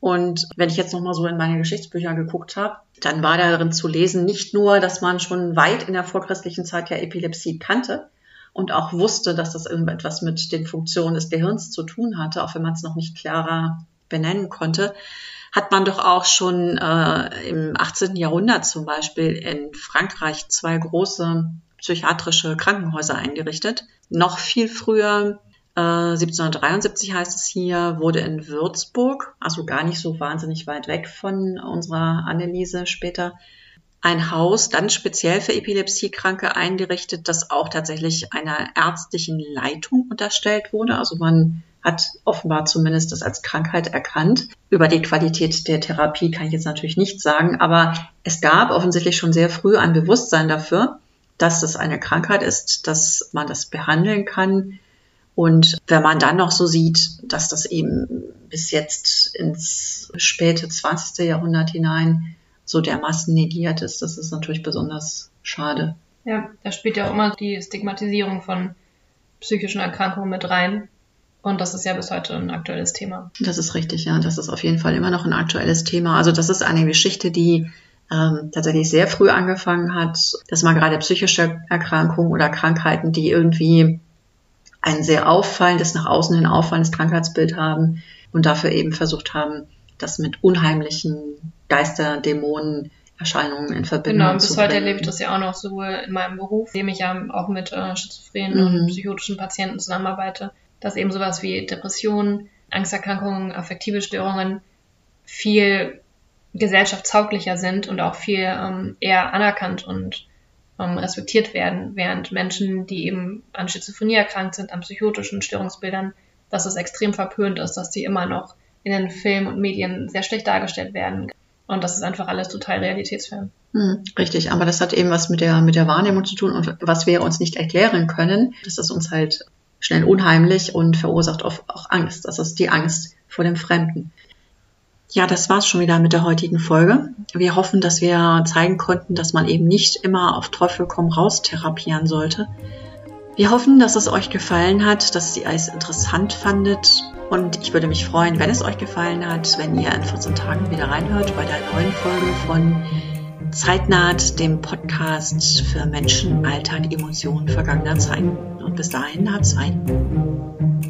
Und wenn ich jetzt noch mal so in meine Geschichtsbücher geguckt habe, dann war darin zu lesen nicht nur, dass man schon weit in der vorchristlichen Zeit ja Epilepsie kannte und auch wusste, dass das irgendetwas mit den Funktionen des Gehirns zu tun hatte, auch wenn man es noch nicht klarer benennen konnte, hat man doch auch schon äh, im 18. Jahrhundert zum Beispiel in Frankreich zwei große psychiatrische Krankenhäuser eingerichtet. Noch viel früher 1773 äh, heißt es hier, wurde in Würzburg, also gar nicht so wahnsinnig weit weg von unserer Anneliese später, ein Haus dann speziell für Epilepsiekranke eingerichtet, das auch tatsächlich einer ärztlichen Leitung unterstellt wurde. Also man hat offenbar zumindest das als Krankheit erkannt. Über die Qualität der Therapie kann ich jetzt natürlich nichts sagen, aber es gab offensichtlich schon sehr früh ein Bewusstsein dafür, dass das eine Krankheit ist, dass man das behandeln kann, und wenn man dann noch so sieht, dass das eben bis jetzt ins späte 20. Jahrhundert hinein so dermaßen negiert ist, das ist natürlich besonders schade. Ja, da spielt ja auch immer die Stigmatisierung von psychischen Erkrankungen mit rein. Und das ist ja bis heute ein aktuelles Thema. Das ist richtig, ja. Das ist auf jeden Fall immer noch ein aktuelles Thema. Also das ist eine Geschichte, die ähm, tatsächlich sehr früh angefangen hat, dass man gerade psychische Erkrankungen oder Krankheiten, die irgendwie ein sehr auffallendes, nach außen hin auffallendes Krankheitsbild haben und dafür eben versucht haben, das mit unheimlichen Geister, Dämonen, Erscheinungen in Verbindung genau, zu Genau, bis heute erlebe ich das ja auch noch so in meinem Beruf, in dem ich ja auch mit äh, schizophrenen mhm. und psychotischen Patienten zusammenarbeite, dass eben sowas wie Depressionen, Angsterkrankungen, affektive Störungen viel gesellschaftstauglicher sind und auch viel ähm, eher anerkannt und ähm, respektiert werden, während Menschen, die eben an Schizophrenie erkrankt sind, an psychotischen Störungsbildern, dass es extrem verpönt ist, dass die immer noch in den Filmen und Medien sehr schlecht dargestellt werden. Und das ist einfach alles total realitätsfern. Hm, richtig, aber das hat eben was mit der, mit der Wahrnehmung zu tun und was wir uns nicht erklären können. Das ist uns halt schnell unheimlich und verursacht auch, auch Angst. Das ist die Angst vor dem Fremden. Ja, das war's schon wieder mit der heutigen Folge. Wir hoffen, dass wir zeigen konnten, dass man eben nicht immer auf Teufel komm raus therapieren sollte. Wir hoffen, dass es euch gefallen hat, dass ihr es interessant fandet. Und ich würde mich freuen, wenn es euch gefallen hat, wenn ihr in 14 Tagen wieder reinhört bei der neuen Folge von Zeitnaht, dem Podcast für Menschen, und Emotionen vergangener Zeiten. Und bis dahin, H2.